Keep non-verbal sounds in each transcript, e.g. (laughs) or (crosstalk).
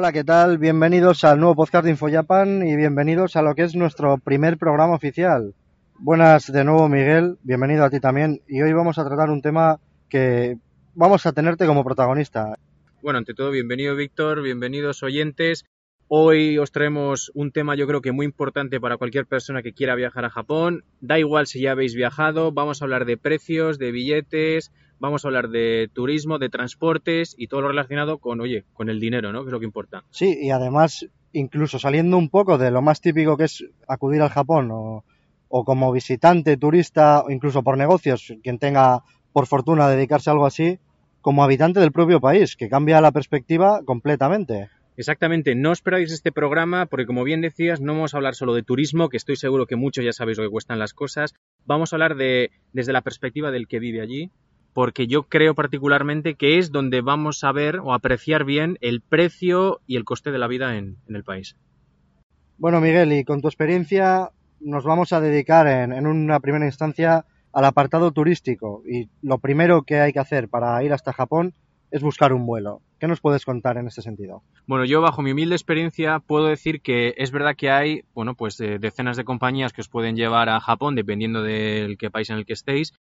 Hola, ¿qué tal? Bienvenidos al nuevo podcast de InfoJapan y bienvenidos a lo que es nuestro primer programa oficial. Buenas de nuevo, Miguel. Bienvenido a ti también. Y hoy vamos a tratar un tema que vamos a tenerte como protagonista. Bueno, ante todo, bienvenido Víctor, bienvenidos oyentes. Hoy os traemos un tema yo creo que muy importante para cualquier persona que quiera viajar a Japón. Da igual si ya habéis viajado, vamos a hablar de precios, de billetes, vamos a hablar de turismo, de transportes y todo lo relacionado con, oye, con el dinero, ¿no? Que es lo que importa. Sí, y además, incluso saliendo un poco de lo más típico que es acudir al Japón o, o como visitante, turista o incluso por negocios, quien tenga por fortuna dedicarse a algo así, como habitante del propio país, que cambia la perspectiva completamente. Exactamente, no esperáis este programa porque como bien decías, no vamos a hablar solo de turismo, que estoy seguro que muchos ya sabéis lo que cuestan las cosas, vamos a hablar de desde la perspectiva del que vive allí, porque yo creo particularmente que es donde vamos a ver o apreciar bien el precio y el coste de la vida en, en el país. Bueno, Miguel, y con tu experiencia nos vamos a dedicar en, en, una primera instancia al apartado turístico. Y lo primero que hay que hacer para ir hasta Japón es buscar un vuelo. ¿Qué nos puedes contar en este sentido? Bueno, yo bajo mi humilde experiencia puedo decir que es verdad que hay, bueno, pues eh, decenas de compañías que os pueden llevar a Japón dependiendo del país en el que estéis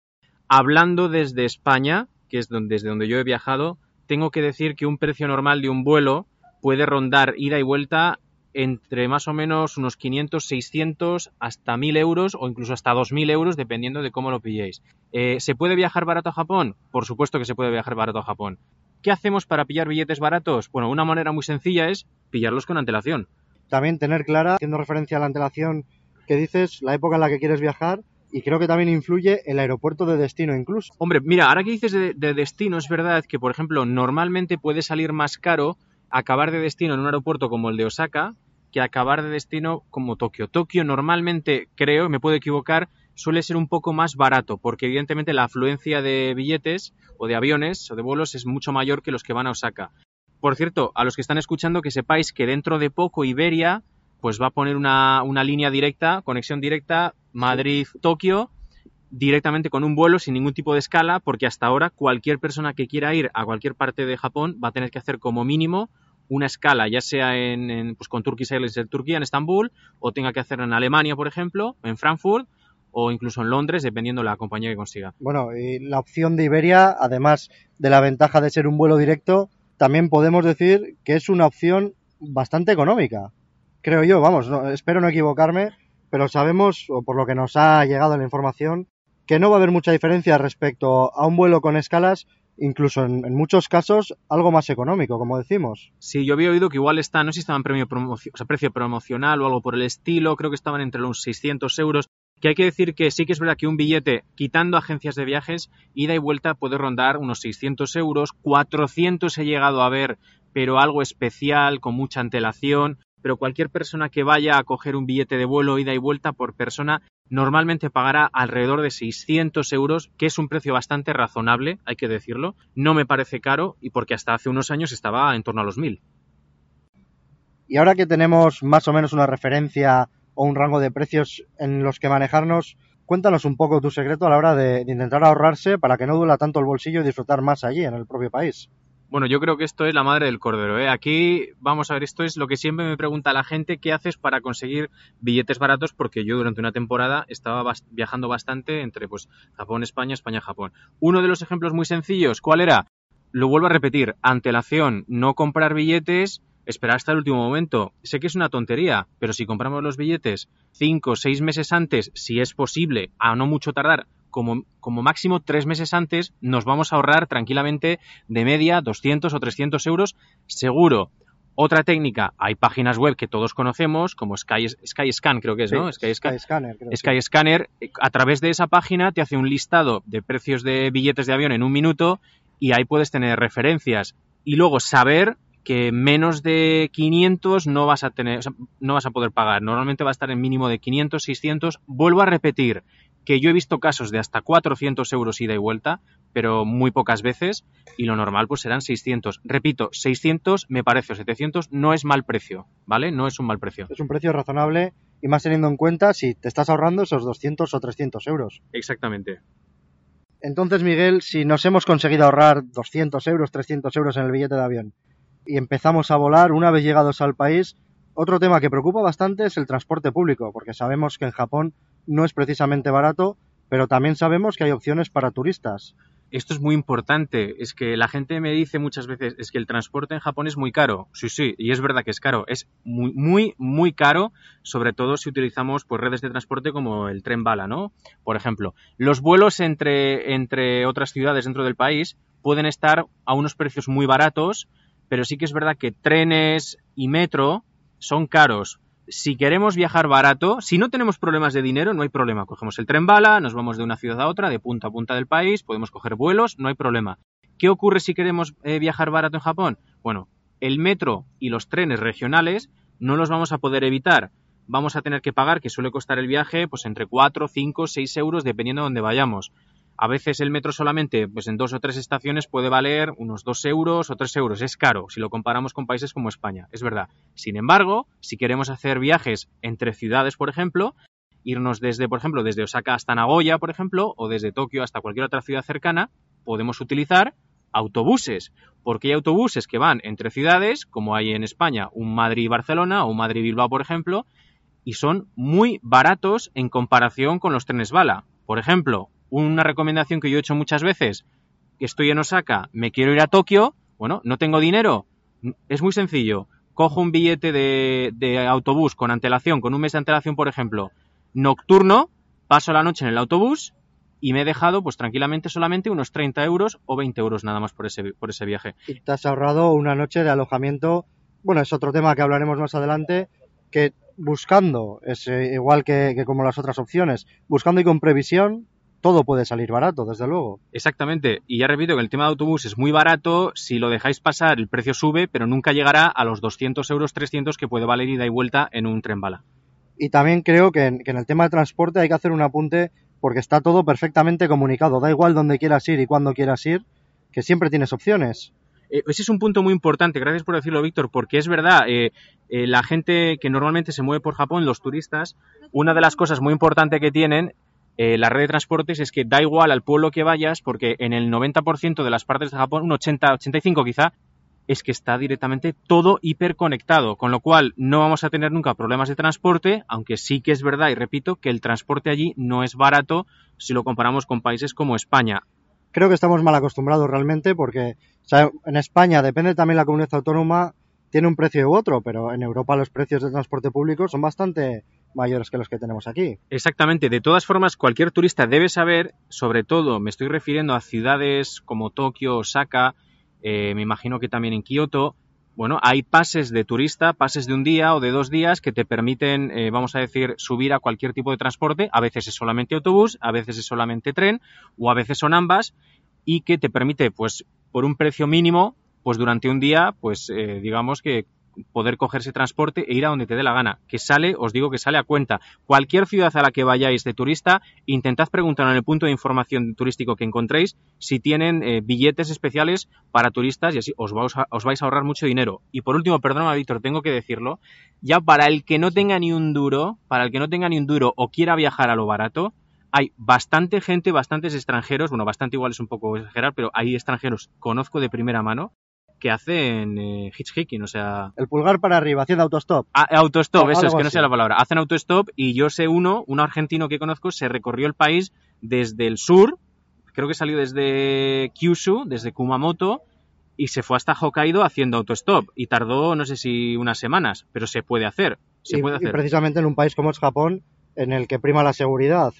Hablando desde España, que es donde, desde donde yo he viajado, tengo que decir que un precio normal de un vuelo puede rondar ida y vuelta entre más o menos unos 500, 600, hasta 1000 euros o incluso hasta 2000 euros, dependiendo de cómo lo pilléis. Eh, ¿Se puede viajar barato a Japón? Por supuesto que se puede viajar barato a Japón. ¿Qué hacemos para pillar billetes baratos? Bueno, una manera muy sencilla es pillarlos con antelación. También tener clara, haciendo referencia a la antelación que dices, la época en la que quieres viajar y creo que también influye el aeropuerto de destino incluso. Hombre, mira, ahora que dices de, de, destino, es verdad que, por ejemplo, normalmente puede salir más caro acabar de destino en un aeropuerto como el de Osaka que acabar de destino como Tokio. Tokio normalmente, creo, me puedo equivocar, suele ser un poco más barato, porque evidentemente la afluencia de billetes o de aviones o de vuelos es mucho mayor que los que van a Osaka. Por cierto, a los que están escuchando, que sepáis que dentro de poco Iberia pues va a poner una, una línea directa, conexión directa Madrid-Tokio, directamente con un vuelo sin ningún tipo de escala, porque hasta ahora cualquier persona que quiera ir a cualquier parte de Japón va a tener que hacer como mínimo una escala, ya sea en, pues con Turkish Airlines en Turquía, en Estambul, o tenga que hacerlo en Alemania, por ejemplo, en Frankfurt, o incluso en Londres, dependiendo de la compañía que consiga. Bueno, y la opción de Iberia, además de la ventaja de ser un vuelo directo, también podemos decir que es una opción bastante económica. Creo yo, vamos, no, espero no equivocarme, pero sabemos, o por lo que nos ha llegado la información, que no va a haber mucha diferencia respecto a un vuelo con escalas, incluso en, muchos casos algo más económico, como decimos. Sí, yo había oído que igual está, no sé si estaba en premio o sea, precio promocional o algo por el estilo, creo que estaban entre los 600 euros, que hay que decir que sí que es verdad que un billete, quitando agencias de viajes, ida y vuelta puede rondar unos 600 euros, 400 he llegado a ver, pero algo especial, con mucha antelación, pero cualquier persona que vaya a coger un billete de vuelo ida y vuelta por persona normalmente pagará alrededor de 600 euros, que es un precio bastante razonable, hay que decirlo. No me parece caro y porque hasta hace unos años estaba en torno a los 1000. Y ahora que tenemos más o menos una referencia o un rango de precios en los que manejarnos, cuéntanos un poco tu secreto a la hora de, de intentar ahorrarse para que no duela tanto el bolsillo y disfrutar más allí, en el propio país. Bueno, yo creo que esto es la madre del cordero. ¿eh? Aquí, vamos a ver, esto es lo que siempre me pregunta la gente, ¿qué haces para conseguir billetes baratos? Porque yo durante una temporada estaba viajando bastante entre pues, Japón, España, España, Japón. Uno de los ejemplos muy sencillos, ¿cuál era? Lo vuelvo a repetir, antelación, no comprar billetes, esperar hasta el último momento. Sé que es una tontería, pero si compramos los billetes cinco o seis meses antes, si es posible, a no mucho tardar, como, como, máximo tres meses antes nos vamos a ahorrar tranquilamente de media 200 o 300 euros seguro. Otra técnica, hay páginas web que todos conocemos, como Sky, Skyscan creo que es, sí, ¿no? Sky, Sky Scanner. Creo Sky Scanner, a través de esa página te hace un listado de precios de billetes de avión en un minuto y ahí puedes tener referencias y luego saber que menos de 500 no vas a tener, o sea, no vas a poder pagar. Normalmente va a estar en mínimo de 500, 600. Vuelvo a repetir, que yo he visto casos de hasta 400 euros ida y vuelta, pero muy pocas veces, y lo normal pues serán 600. Repito, 600 me parece, o 700 no es mal precio, ¿vale? No es un mal precio. Es un precio razonable y más teniendo en cuenta si te estás ahorrando esos 200 o 300 euros. Exactamente. Entonces, Miguel, si nos hemos conseguido ahorrar 200 euros, 300 euros en el billete de avión, y empezamos a volar una vez llegados al país. Otro tema que preocupa bastante es el transporte público, porque sabemos que en Japón no es precisamente barato, pero también sabemos que hay opciones para turistas esto es muy importante. Es que la gente me dice muchas veces, es que el transporte en Japón es muy caro. Sí, sí, y es verdad que es caro. Es muy, muy, muy caro, sobre todo si utilizamos pues, redes de transporte como el tren bala, ¿no? Por ejemplo, los vuelos entre, entre otras ciudades dentro del país pueden estar a unos precios muy baratos, pero sí que es verdad que trenes y metro son caros si queremos viajar barato, si no tenemos problemas de dinero, no hay problema. Cogemos el tren bala, nos vamos de una ciudad a otra, de punta a punta del país, podemos coger vuelos, no hay problema. ¿Qué ocurre si queremos eh, viajar barato en Japón? Bueno, el metro y los trenes regionales no los vamos a poder evitar. Vamos a tener que pagar, que suele costar el viaje, pues entre 4, 5, 6 euros, dependiendo de dónde vayamos. A veces el metro solamente, pues en dos o tres estaciones puede valer unos dos euros o tres euros. Es caro si lo comparamos con países como España, es verdad. Sin embargo, si queremos hacer viajes entre ciudades, por ejemplo, irnos desde, por ejemplo, desde Osaka hasta Nagoya, por ejemplo, o desde Tokio hasta cualquier otra ciudad cercana, podemos utilizar autobuses, porque hay autobuses que van entre ciudades, como hay en España un Madrid-Barcelona o un Madrid-Bilbao, por ejemplo, y son muy baratos en comparación con los trenes bala. Por ejemplo, una recomendación que yo he hecho muchas veces, estoy en Osaka, me quiero ir a Tokio, bueno, no tengo dinero, es muy sencillo, cojo un billete de, autobús con antelación, con un mes de antelación, por ejemplo, nocturno, paso la noche en el autobús y me he dejado pues tranquilamente solamente unos 30 euros o 20 euros nada más por ese, por ese viaje. Y te has ahorrado una noche de alojamiento, bueno, es otro tema que hablaremos más adelante, que buscando, es eh, igual que, que como las otras opciones, buscando y con previsión, todo puede salir barato, desde luego. Exactamente. Y ya repito que el tema de autobús es muy barato. Si lo dejáis pasar, el precio sube, pero nunca llegará a los 200 euros, 300 que puede valer ida y vuelta en un tren bala. Y también creo que en, el tema de transporte hay que hacer un apunte porque está todo perfectamente comunicado. Da igual dónde quieras ir y cuándo quieras ir, que siempre tienes opciones. Eh, ese es un punto muy importante, gracias por decirlo, Víctor, porque es verdad, eh, eh, la gente que normalmente se mueve por Japón, los turistas, una de las cosas muy importantes que tienen eh, la red de transportes es que da igual al pueblo que vayas, porque en el 90% de las partes de Japón, un 80, 85 quizá, es que está directamente todo hiperconectado, con lo cual no vamos a tener nunca problemas de transporte, aunque sí que es verdad, y repito, que el transporte allí no es barato si lo comparamos con países como España. Creo que estamos mal acostumbrados realmente porque en España, depende también la comunidad autónoma, tiene un precio u otro, pero en Europa los precios de transporte público son bastante mayores que los que tenemos aquí. Exactamente. De todas formas, cualquier turista debe saber, sobre todo, me estoy refiriendo a ciudades como Tokio, Osaka, eh, me imagino que también en Kioto, bueno, hay pases de turista, pases de un día o de dos días que te permiten, eh, vamos a decir, subir a cualquier tipo de transporte. A veces es solamente autobús, a veces es solamente tren o a veces son ambas y que te permite, pues, por un precio mínimo, pues durante un día, pues eh, digamos que poder coger ese transporte e ir a donde te dé la gana. Que sale, os digo que sale a cuenta. Cualquier ciudad a la que vayáis de turista, intentad preguntar en el punto de información turístico que encontréis si tienen eh, billetes especiales para turistas y así os, os vais a ahorrar mucho dinero. Y por último, perdona Víctor, tengo que decirlo, ya para el que no tenga ni un duro, para el que no tenga ni un duro o quiera viajar a lo barato, hay bastante gente, bastantes extranjeros, bueno, bastante igual es un poco exagerar, pero hay extranjeros, conozco de primera mano, que hacen eh, hitchhiking, o sea... El pulgar para arriba, haciendo autostop. Ah, autostop, eso es que no sé la palabra. Hacen autostop y yo sé uno, un argentino que conozco, se recorrió el país desde el sur, creo que salió desde Kyushu, desde Kumamoto, y se fue hasta Hokkaido haciendo autostop. Y tardó, no sé si unas semanas, pero se puede hacer. Se puede hacer. y precisamente en un país como es Japón, en el que prima la seguridad.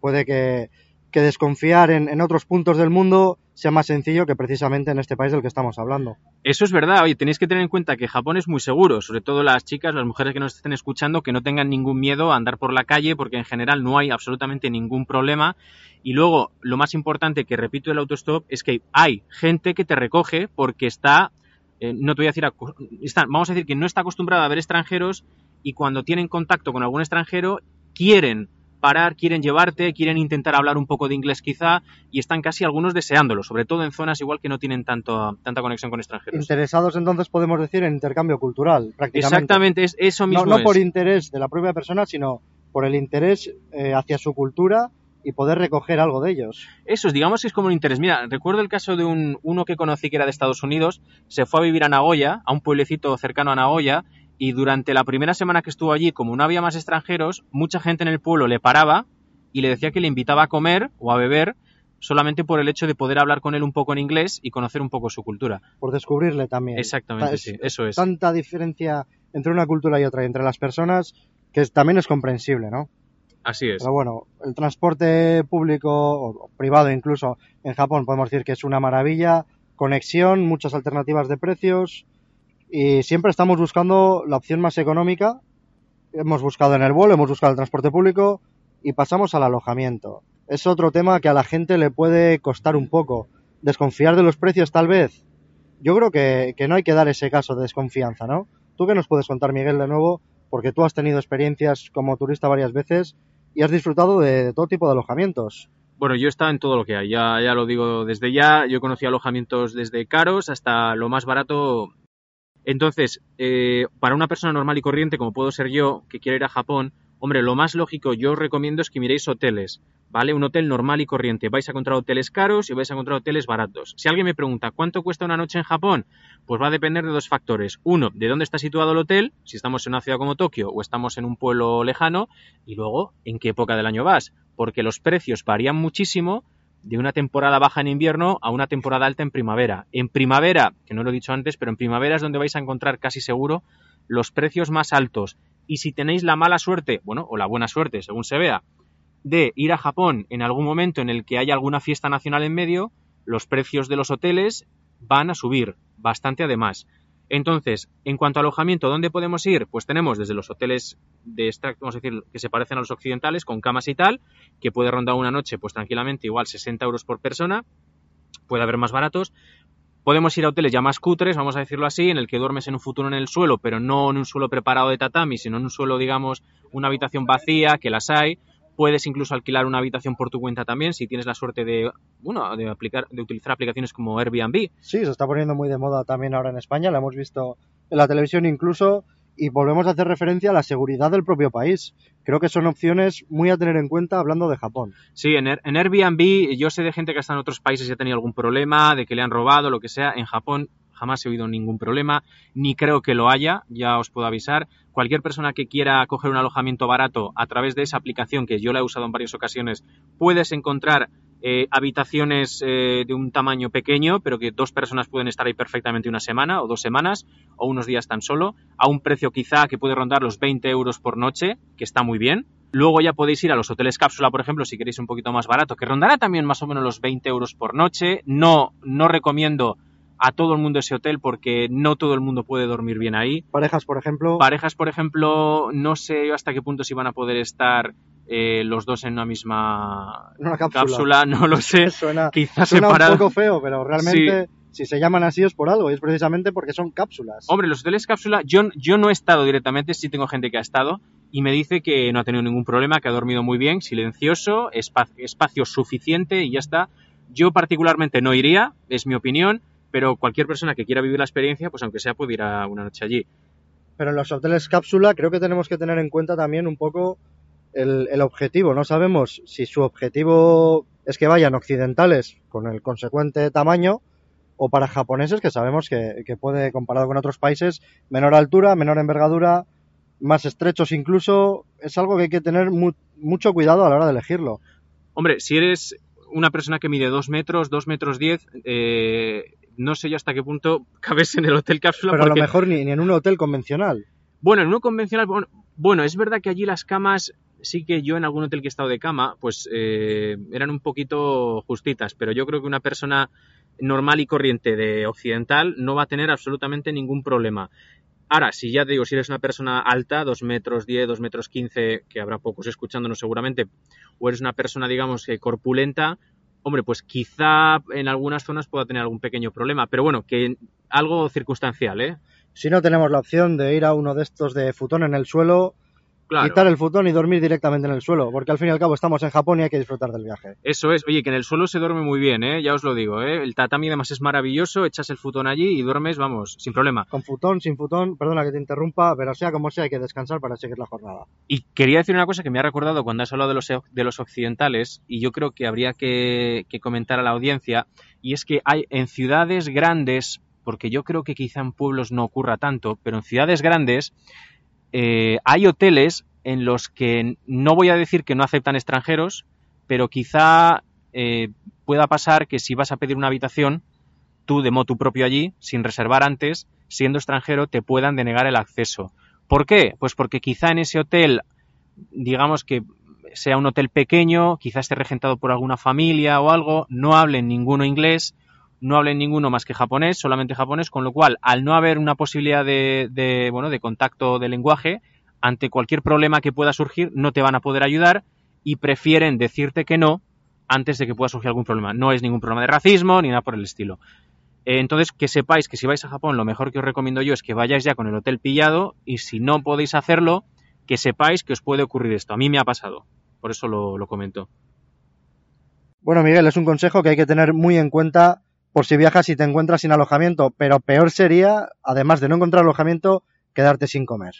Puede que que desconfiar en, otros puntos del mundo sea más sencillo que precisamente en este país del que estamos hablando. Eso es verdad. Oye, tenéis que tener en cuenta que Japón es muy seguro, sobre todo las chicas, las mujeres que nos estén escuchando, que no tengan ningún miedo a andar por la calle, porque en general no hay absolutamente ningún problema. Y luego, lo más importante que repito del autostop es que hay gente que te recoge porque está, eh, no te voy a decir, está, vamos a decir que no está acostumbrada a ver extranjeros y cuando tienen contacto con algún extranjero quieren parar, quieren llevarte, quieren intentar hablar un poco de inglés quizá y están casi algunos deseándolo, sobre todo en zonas igual que no tienen tanto, tanta conexión con extranjeros. Interesados entonces podemos decir en intercambio cultural, prácticamente. Exactamente, es eso mismo. No, no por interés de la propia persona, sino por el interés eh, hacia su cultura y poder recoger algo de ellos. Eso es, digamos que es como un interés. Mira, recuerdo el caso de un, uno que conocí que era de Estados Unidos, se fue a vivir a Nagoya, a un pueblecito cercano a Nagoya, y durante la primera semana que estuvo allí, como no había más extranjeros, mucha gente en el pueblo le paraba y le decía que le invitaba a comer o a beber solamente por el hecho de poder hablar con él un poco en inglés y conocer un poco su cultura. Por descubrirle también. Exactamente, Es- sí, eso es. Tanta diferencia entre una cultura y otra y entre las personas que también es comprensible, ¿no? Así es. Pero bueno, el transporte público o privado incluso en Japón podemos decir que es una maravilla, conexión, muchas alternativas de precios y siempre estamos buscando la opción más económica. Hemos buscado en el vuelo, hemos buscado el transporte público y pasamos al alojamiento. Es otro tema que a la gente le puede costar un poco. Desconfiar de los precios tal vez. Yo creo que, que no hay que dar ese caso de desconfianza, ¿no? ¿Tú qué nos puedes contar, Miguel, de nuevo? Porque tú has tenido experiencias como turista varias veces y has disfrutado de, todo tipo de alojamientos. Bueno, yo he estado en todo lo que hay, ya, ya lo digo desde ya. Yo conocí alojamientos desde caros hasta lo más barato. Entonces, eh, para una persona normal y corriente, como puedo ser yo, que quiere ir a Japón, hombre, lo más lógico yo os recomiendo es que miréis hoteles, ¿vale? Un hotel normal y corriente. Vais a encontrar hoteles caros y vais a encontrar hoteles baratos. Si alguien me pregunta, ¿cuánto cuesta una noche en Japón? Pues va a depender de dos factores. Uno, de dónde está situado el hotel, si estamos en una ciudad como Tokio o estamos en un pueblo lejano, y luego, en qué época del año vas, porque los precios varían muchísimo de una temporada baja en invierno a una temporada alta en primavera. En primavera, que no lo he dicho antes, pero en primavera es donde vais a encontrar casi seguro los precios más altos. Y si tenéis la mala suerte, bueno, o la buena suerte, según se vea, de ir a Japón en algún momento en el que haya alguna fiesta nacional en medio, los precios de los hoteles van a subir, bastante además. Entonces, en cuanto a alojamiento, ¿dónde podemos ir? Pues tenemos desde los hoteles de vamos a decir, que se parecen a los occidentales, con camas y tal, que puede rondar una noche, pues tranquilamente, igual 60 euros por persona, puede haber más baratos. Podemos ir a hoteles ya más cutres, vamos a decirlo así, en el que duermes en un futuro en el suelo, pero no en un suelo preparado de tatami, sino en un suelo, digamos, una habitación vacía, que las hay. Puedes incluso alquilar una habitación por tu cuenta también, si tienes la suerte de, bueno, de, aplicar, de utilizar aplicaciones como Airbnb. Sí, se está poniendo muy de moda también ahora en España, la hemos visto en la televisión incluso, y volvemos a hacer referencia a la seguridad del propio país. Creo que son opciones muy a tener en cuenta hablando de Japón. Sí, en, Air- en Airbnb yo sé de gente que está en otros países y ha tenido algún problema, de que le han robado, lo que sea. En Japón jamás he oído ningún problema, ni creo que lo haya, ya os puedo avisar. Cualquier persona que quiera coger un alojamiento barato a través de esa aplicación, que yo la he usado en varias ocasiones, puedes encontrar eh, habitaciones eh, de un tamaño pequeño, pero que dos personas pueden estar ahí perfectamente una semana o dos semanas o unos días tan solo, a un precio quizá que puede rondar los 20 euros por noche, que está muy bien. Luego ya podéis ir a los hoteles cápsula, por ejemplo, si queréis un poquito más barato, que rondará también más o menos los 20 euros por noche. No, no recomiendo a todo el mundo ese hotel porque no todo el mundo puede dormir bien ahí. Parejas, por ejemplo, Parejas, por ejemplo, no sé hasta qué punto si van a poder estar eh, los dos en una misma una cápsula. cápsula, (laughs) no lo sé. (laughs) Suena, Quizás suena un separados. poco feo, pero realmente si se llaman así es por algo, y es precisamente porque son cápsulas. Hombre, los hoteles cápsula, yo, yo no he estado directamente, sí tengo gente que ha estado y me dice que no ha tenido ningún problema, que ha dormido muy bien, silencioso, espa- espacio suficiente y ya está. Yo particularmente no iría, es mi opinión, pero cualquier persona que quiera vivir la experiencia, pues aunque sea puede ir a una noche allí. Pero en los hoteles cápsula creo que tenemos que tener en cuenta también un poco el, el objetivo. No sabemos si su objetivo es que vayan occidentales con el consecuente tamaño o para japoneses que sabemos que, que puede, comparado con otros países, menor altura, menor envergadura, más estrechos incluso. Es algo que hay que tener mu- mucho cuidado a la hora de elegirlo. Hombre, si eres una persona que mide 2 metros, 2 metros 10, eh, no sé yo hasta qué punto cabes en el hotel cápsula. Pero a lo mejor ni, ni en un hotel convencional. Bueno, en uno convencional, bueno, bueno, es verdad que allí las camas, sí que yo en algún hotel que he estado de cama, pues eh, eran un poquito justitas, pero yo creo que una persona normal y corriente de occidental no va a tener absolutamente ningún problema. Ahora, si ya te digo, si eres una persona alta, 2 metros 10, 2 metros 15, que habrá pocos escuchándonos seguramente, o eres una persona, digamos, que corpulenta, hombre, pues quizá en algunas zonas pueda tener algún pequeño problema, pero bueno, que algo circunstancial, ¿eh? Si no tenemos la opción de ir a uno de estos de futón en el suelo, Claro. quitar el futón y dormir directamente en el suelo, porque al fin y al cabo estamos en Japón y hay que disfrutar del viaje. Eso es, oye, que en el suelo se duerme muy bien, ¿eh? ya os lo digo, ¿eh? el tatami además es maravilloso, echas el futón allí y duermes, vamos, sin problema. Con futón, sin futón, perdona que te interrumpa, pero sea como sea hay que descansar para seguir la jornada. Y quería decir una cosa que me ha recordado cuando has hablado de los, de los occidentales, y yo creo que habría que, que comentar a la audiencia, y es que hay en ciudades grandes, porque yo creo que quizá en pueblos no ocurra tanto, pero en ciudades grandes eh, hay hoteles en los que no voy a decir que no aceptan extranjeros, pero quizá eh, pueda pasar que si vas a pedir una habitación, tú de motu propio allí, sin reservar antes, siendo extranjero, te puedan denegar el acceso. ¿Por qué? Pues porque quizá en ese hotel, digamos que sea un hotel pequeño, quizá esté regentado por alguna familia o algo, no hablen ninguno inglés, no hablen ninguno más que japonés, solamente japonés, con lo cual, al no haber una posibilidad de, bueno, de contacto de lenguaje, ante cualquier problema que pueda surgir, no te van a poder ayudar y prefieren decirte que no antes de que pueda surgir algún problema. No es ningún problema de racismo ni nada por el estilo. Eh, entonces, que sepáis que si vais a Japón, lo mejor que os recomiendo yo es que vayáis ya con el hotel pillado y si no podéis hacerlo, que sepáis que os puede ocurrir esto. A mí me ha pasado, por eso lo, lo comento. Bueno, Miguel, es un consejo que hay que tener muy en cuenta por si viajas y te encuentras sin alojamiento, pero peor sería, además de no encontrar alojamiento, quedarte sin comer.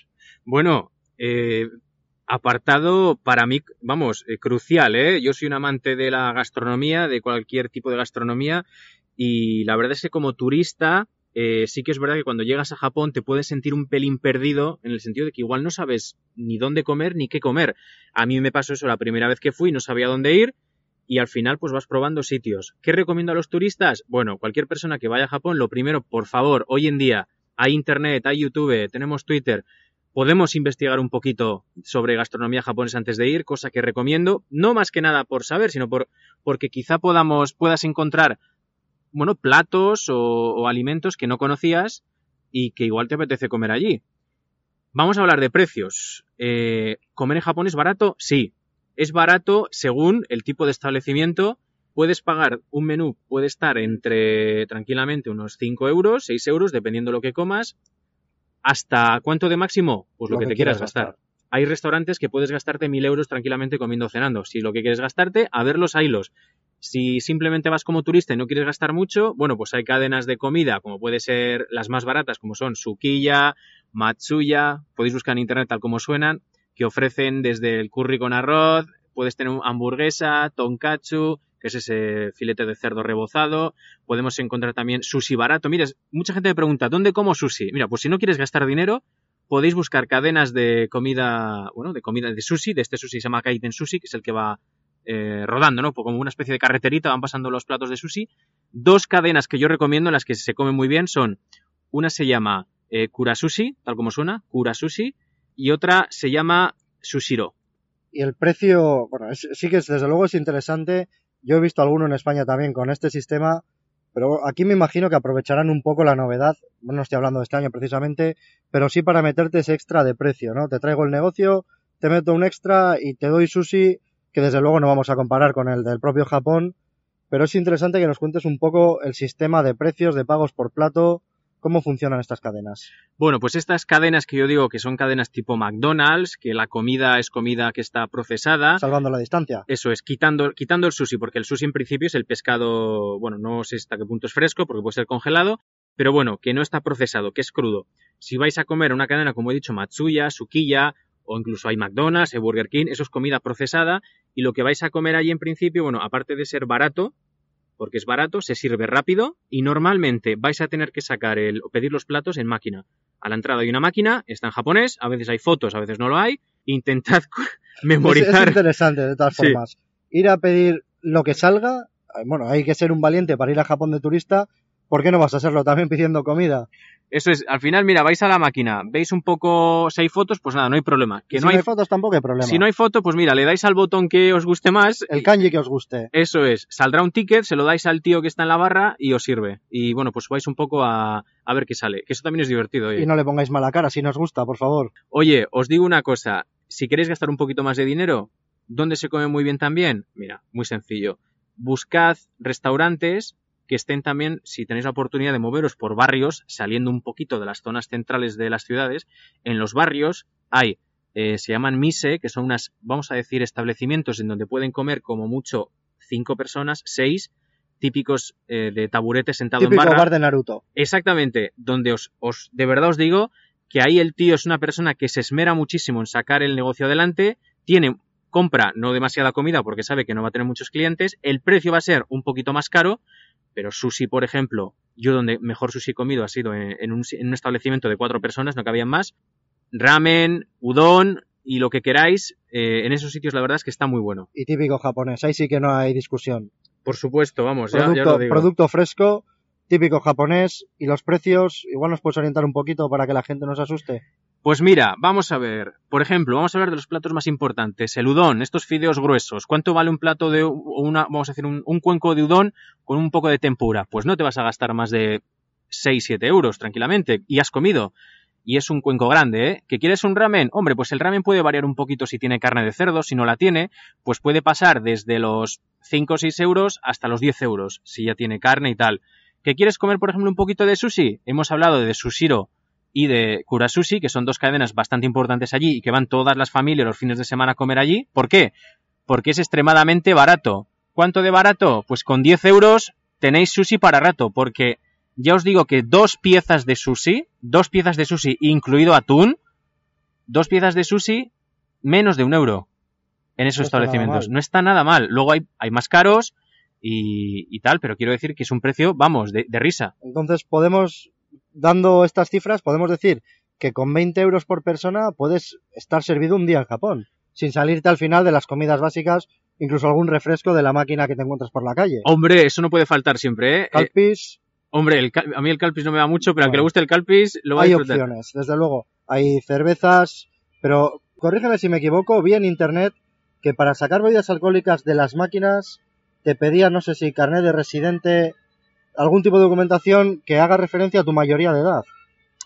Bueno, eh, apartado para mí, vamos, eh, crucial, ¿eh? Yo soy un amante de la gastronomía, de cualquier tipo de gastronomía, y la verdad es que como turista, eh, sí que es verdad que cuando llegas a Japón te puedes sentir un pelín perdido en el sentido de que igual no sabes ni dónde comer ni qué comer. A mí me pasó eso la primera vez que fui, no sabía dónde ir y al final pues vas probando sitios. ¿Qué recomiendo a los turistas? Bueno, cualquier persona que vaya a Japón, lo primero, por favor, hoy en día hay internet, hay YouTube, tenemos Twitter, podemos investigar un poquito sobre gastronomía japonesa antes de ir, cosa que recomiendo, no más que nada por saber, sino por, porque quizá podamos, puedas encontrar, bueno, platos o, alimentos que no conocías y que igual te apetece comer allí. Vamos a hablar de precios. Eh, ¿Comer en Japón es barato? Sí. Es barato según el tipo de establecimiento. Puedes pagar un menú, puede estar entre tranquilamente unos 5 euros, 6 euros, dependiendo lo que comas. ¿Hasta cuánto de máximo? Pues lo, Lo que, que te quieras quieras gastar. gastar. Hay restaurantes que puedes gastarte 1000 euros tranquilamente comiendo o cenando. Si lo que quieres gastarte, a verlos, haylos. Si simplemente vas como turista y no quieres gastar mucho, bueno, pues hay cadenas de comida, como puede ser las más baratas, como son Sukiya, Matsuya, podéis buscar en internet tal como suenan, que ofrecen desde el curry con arroz, puedes tener hamburguesa, tonkatsu, que es ese filete de cerdo rebozado, podemos encontrar también sushi barato. Mira, mucha gente me pregunta, ¿dónde como sushi? Mira, pues si no quieres gastar dinero, podéis buscar cadenas de comida, bueno, de comida de sushi, de este sushi se llama Kaiten Sushi, que es el que va eh, rodando, ¿no? Como una especie de carreterita, van pasando los platos de sushi. Dos cadenas que yo recomiendo en las que se come muy bien son, una se llama eh, Kurasushi, tal como suena, Kurasushi, y otra se llama Sushiro. Y el precio, bueno, es- sí que es, desde luego es interesante. Yo he visto alguno en España también con este sistema, pero aquí me imagino que aprovecharán un poco la novedad. No estoy hablando de este año precisamente, pero sí para meterte ese extra de precio, ¿no? Te traigo el negocio, te meto un extra y te doy sushi, que desde luego no vamos a comparar con el del propio Japón, pero es interesante que nos cuentes un poco el sistema de precios, de pagos por plato, cómo funcionan estas cadenas. Bueno, pues estas cadenas que yo digo que son cadenas tipo McDonald's, que la comida es comida que está procesada, Salvando la distancia. Eso es, quitando, quitando el sushi, porque el sushi en principio es el pescado, bueno, no sé hasta qué punto es fresco, porque puede ser congelado, pero bueno, que no está procesado, que es crudo. Si vais a comer una cadena, como he dicho, Matsuya, Sukiya, o incluso hay McDonald's, hay Burger King, eso es comida procesada, y lo que vais a comer allí en principio, bueno, aparte de ser barato, porque es barato, se sirve rápido, y normalmente vais a tener que sacar el, o pedir los platos en máquina. A la entrada hay una máquina, está en japonés, a veces hay fotos, a veces no lo hay, intentad (laughs) Es, es memorizar. interesante, de todas Sí. formas. Ir a pedir lo que salga, eh, bueno, hay que ser un valiente para ir a Japón de turista. ¿Por qué no vas a serlo también pidiendo comida? Eso es, al final, mira, vais a la máquina, veis un poco si hay fotos, pues nada, no hay problema. Que si no hay, fotos tampoco hay problema. si no hay foto, pues mira, le dais al botón que os guste más. El kanji que os guste. Eso es, saldrá un ticket, se lo dais al tío que está en la barra y os sirve. Y bueno, pues vais un poco a, a ver qué sale. Que eso también es divertido. Oye. Y no le pongáis mala cara si nos gusta, por favor. Oye, os digo una cosa, si queréis gastar un poquito más de dinero, ¿dónde se come muy bien también? Mira, muy sencillo. Buscad restaurantes que estén también, si tenéis la oportunidad de moveros por barrios, saliendo un poquito de las zonas centrales de las ciudades, en los barrios hay eh, se llaman mise, que son unas, vamos a decir, establecimientos en donde pueden comer como mucho cinco personas, seis, típicos eh, de taburete sentado Típico en barra. bar de Naruto. Exactamente, donde os, os, de verdad os digo que ahí el tío es una persona que se esmera muchísimo en sacar el negocio adelante, tiene, compra no demasiada comida porque sabe que no va a tener muchos clientes, el precio va a ser un poquito más caro, pero sushi, por ejemplo, yo donde mejor sushi he comido ha sido en, en, un, en un establecimiento de cuatro personas, no cabían más, ramen, udon y lo que queráis, eh, en esos sitios la verdad es que está muy bueno. Y típico japonés, ahí sí que no hay discusión. Por supuesto, vamos, ya, Producto, ya lo digo. producto fresco, típico japonés y los precios, igual nos puedes orientar un poquito para que la gente no se asuste. Pues mira, vamos a ver. Por ejemplo, vamos a hablar de los platos más importantes. El udon, estos fideos gruesos. ¿Cuánto vale un plato de una, vamos a decir, un, cuenco de udon con un poco de tempura? Pues no te vas a gastar más de 6, 7 euros tranquilamente. Y has comido. Y es un cuenco grande, ¿eh? ¿Que quieres un ramen? Hombre, pues el ramen puede variar un poquito si tiene carne de cerdo. Si no la tiene, pues puede pasar desde los 5 o 6 euros hasta los 10 euros, si ya tiene carne y tal. ¿Que quieres comer, por ejemplo, un poquito de sushi? Hemos hablado de Sushiro y de Kurasushi, que son dos cadenas bastante importantes allí y que van todas las familias los fines de semana a comer allí. ¿Por qué? Porque es extremadamente barato. ¿Cuánto de barato? Pues con 10 euros tenéis sushi para rato, porque ya os digo que dos piezas de sushi, dos piezas de sushi incluido atún, dos piezas de sushi menos de un euro en esos No establecimientos. No está nada mal. Luego hay, hay más caros y, y tal, pero quiero decir que es un precio, vamos, de, de risa. Entonces podemos, dando estas cifras, podemos decir que con 20 euros por persona puedes estar servido un día en Japón, sin salirte al final de las comidas básicas, incluso algún refresco de la máquina que te encuentras por la calle. Hombre, eso no puede faltar siempre, ¿eh? Eh, Calpis, hombre, el a mí el calpis no me va mucho, pero al que le Bueno. guste el calpis lo va a hay opciones, desde luego. Hay cervezas, pero corrígeme si me equivoco, vi en internet que para sacar bebidas alcohólicas de las máquinas te pedían, no sé si carnet de residente, algún tipo de documentación que haga referencia a tu mayoría de edad.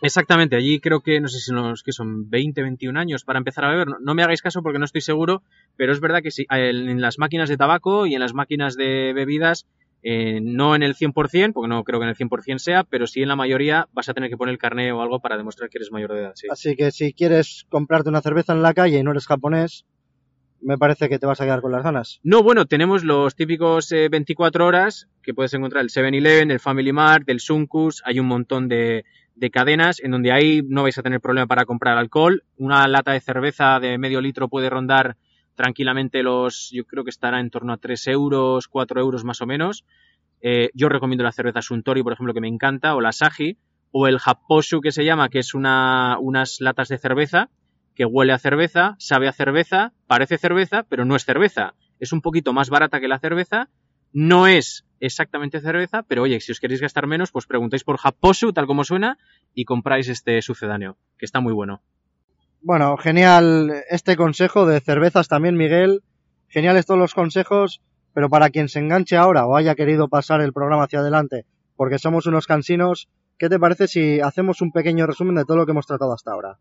Exactamente, allí creo que, no sé si los que son 20, 21 años para empezar a beber. No, no me hagáis caso porque no estoy seguro, pero es verdad que sí, en las máquinas de tabaco y en las máquinas de bebidas, eh, no en el 100%, porque no creo que en el 100% sea, pero sí en la mayoría vas a tener que poner el carné o algo para demostrar que eres mayor de edad. Sí. Así que si quieres comprarte una cerveza en la calle y no eres japonés, me parece que te vas a quedar con las ganas. No, bueno, tenemos los típicos eh, 24 horas que puedes encontrar el 7-Eleven, el Family Mart, el Sunkus, hay un montón de, de cadenas en donde ahí no vais a tener problema para comprar alcohol. Una lata de cerveza de medio litro puede rondar tranquilamente los, yo creo que estará en torno a 3 euros, 4 euros más o menos. Eh, yo recomiendo la cerveza Suntory, por ejemplo, que me encanta, o la Saji, o el Happoshu que se llama, que es una, unas latas de cerveza que huele a cerveza, sabe a cerveza, parece cerveza, pero no es cerveza. Es un poquito más barata que la cerveza, no es exactamente cerveza, pero oye, si os queréis gastar menos, pues preguntáis por Happoshu, tal como suena, y compráis este sucedáneo, que está muy bueno. Bueno, genial este consejo de cervezas también, Miguel. Geniales todos los consejos, pero para quien se enganche ahora o haya querido pasar el programa hacia adelante, porque somos unos cansinos, ¿qué te parece si hacemos un pequeño resumen de todo lo que hemos tratado hasta ahora?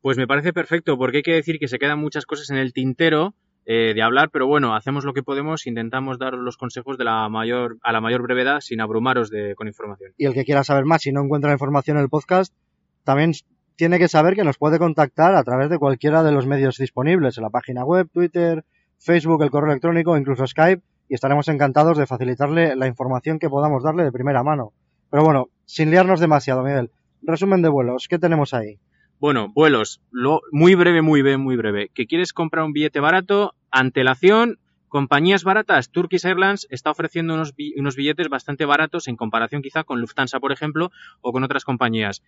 Pues me parece perfecto, porque hay que decir que se quedan muchas cosas en el tintero eh, de hablar, pero bueno, hacemos lo que podemos, intentamos daros los consejos de la mayor, a la mayor brevedad sin abrumaros de, con información. Y el que quiera saber más, si no encuentra información en el podcast, también tiene que saber que nos puede contactar a través de cualquiera de los medios disponibles, en la página web, Twitter, Facebook, el correo electrónico, incluso Skype, y estaremos encantados de facilitarle la información que podamos darle de primera mano. Pero bueno, sin liarnos demasiado, Miguel. Resumen de vuelos, ¿qué tenemos ahí? Bueno, vuelos, lo, muy breve, muy breve, muy breve. ¿Que quieres comprar un billete barato? Antelación, compañías baratas. Turkish Airlines está ofreciendo unos, unos billetes bastante baratos en comparación quizá con Lufthansa, por ejemplo, o con otras compañías.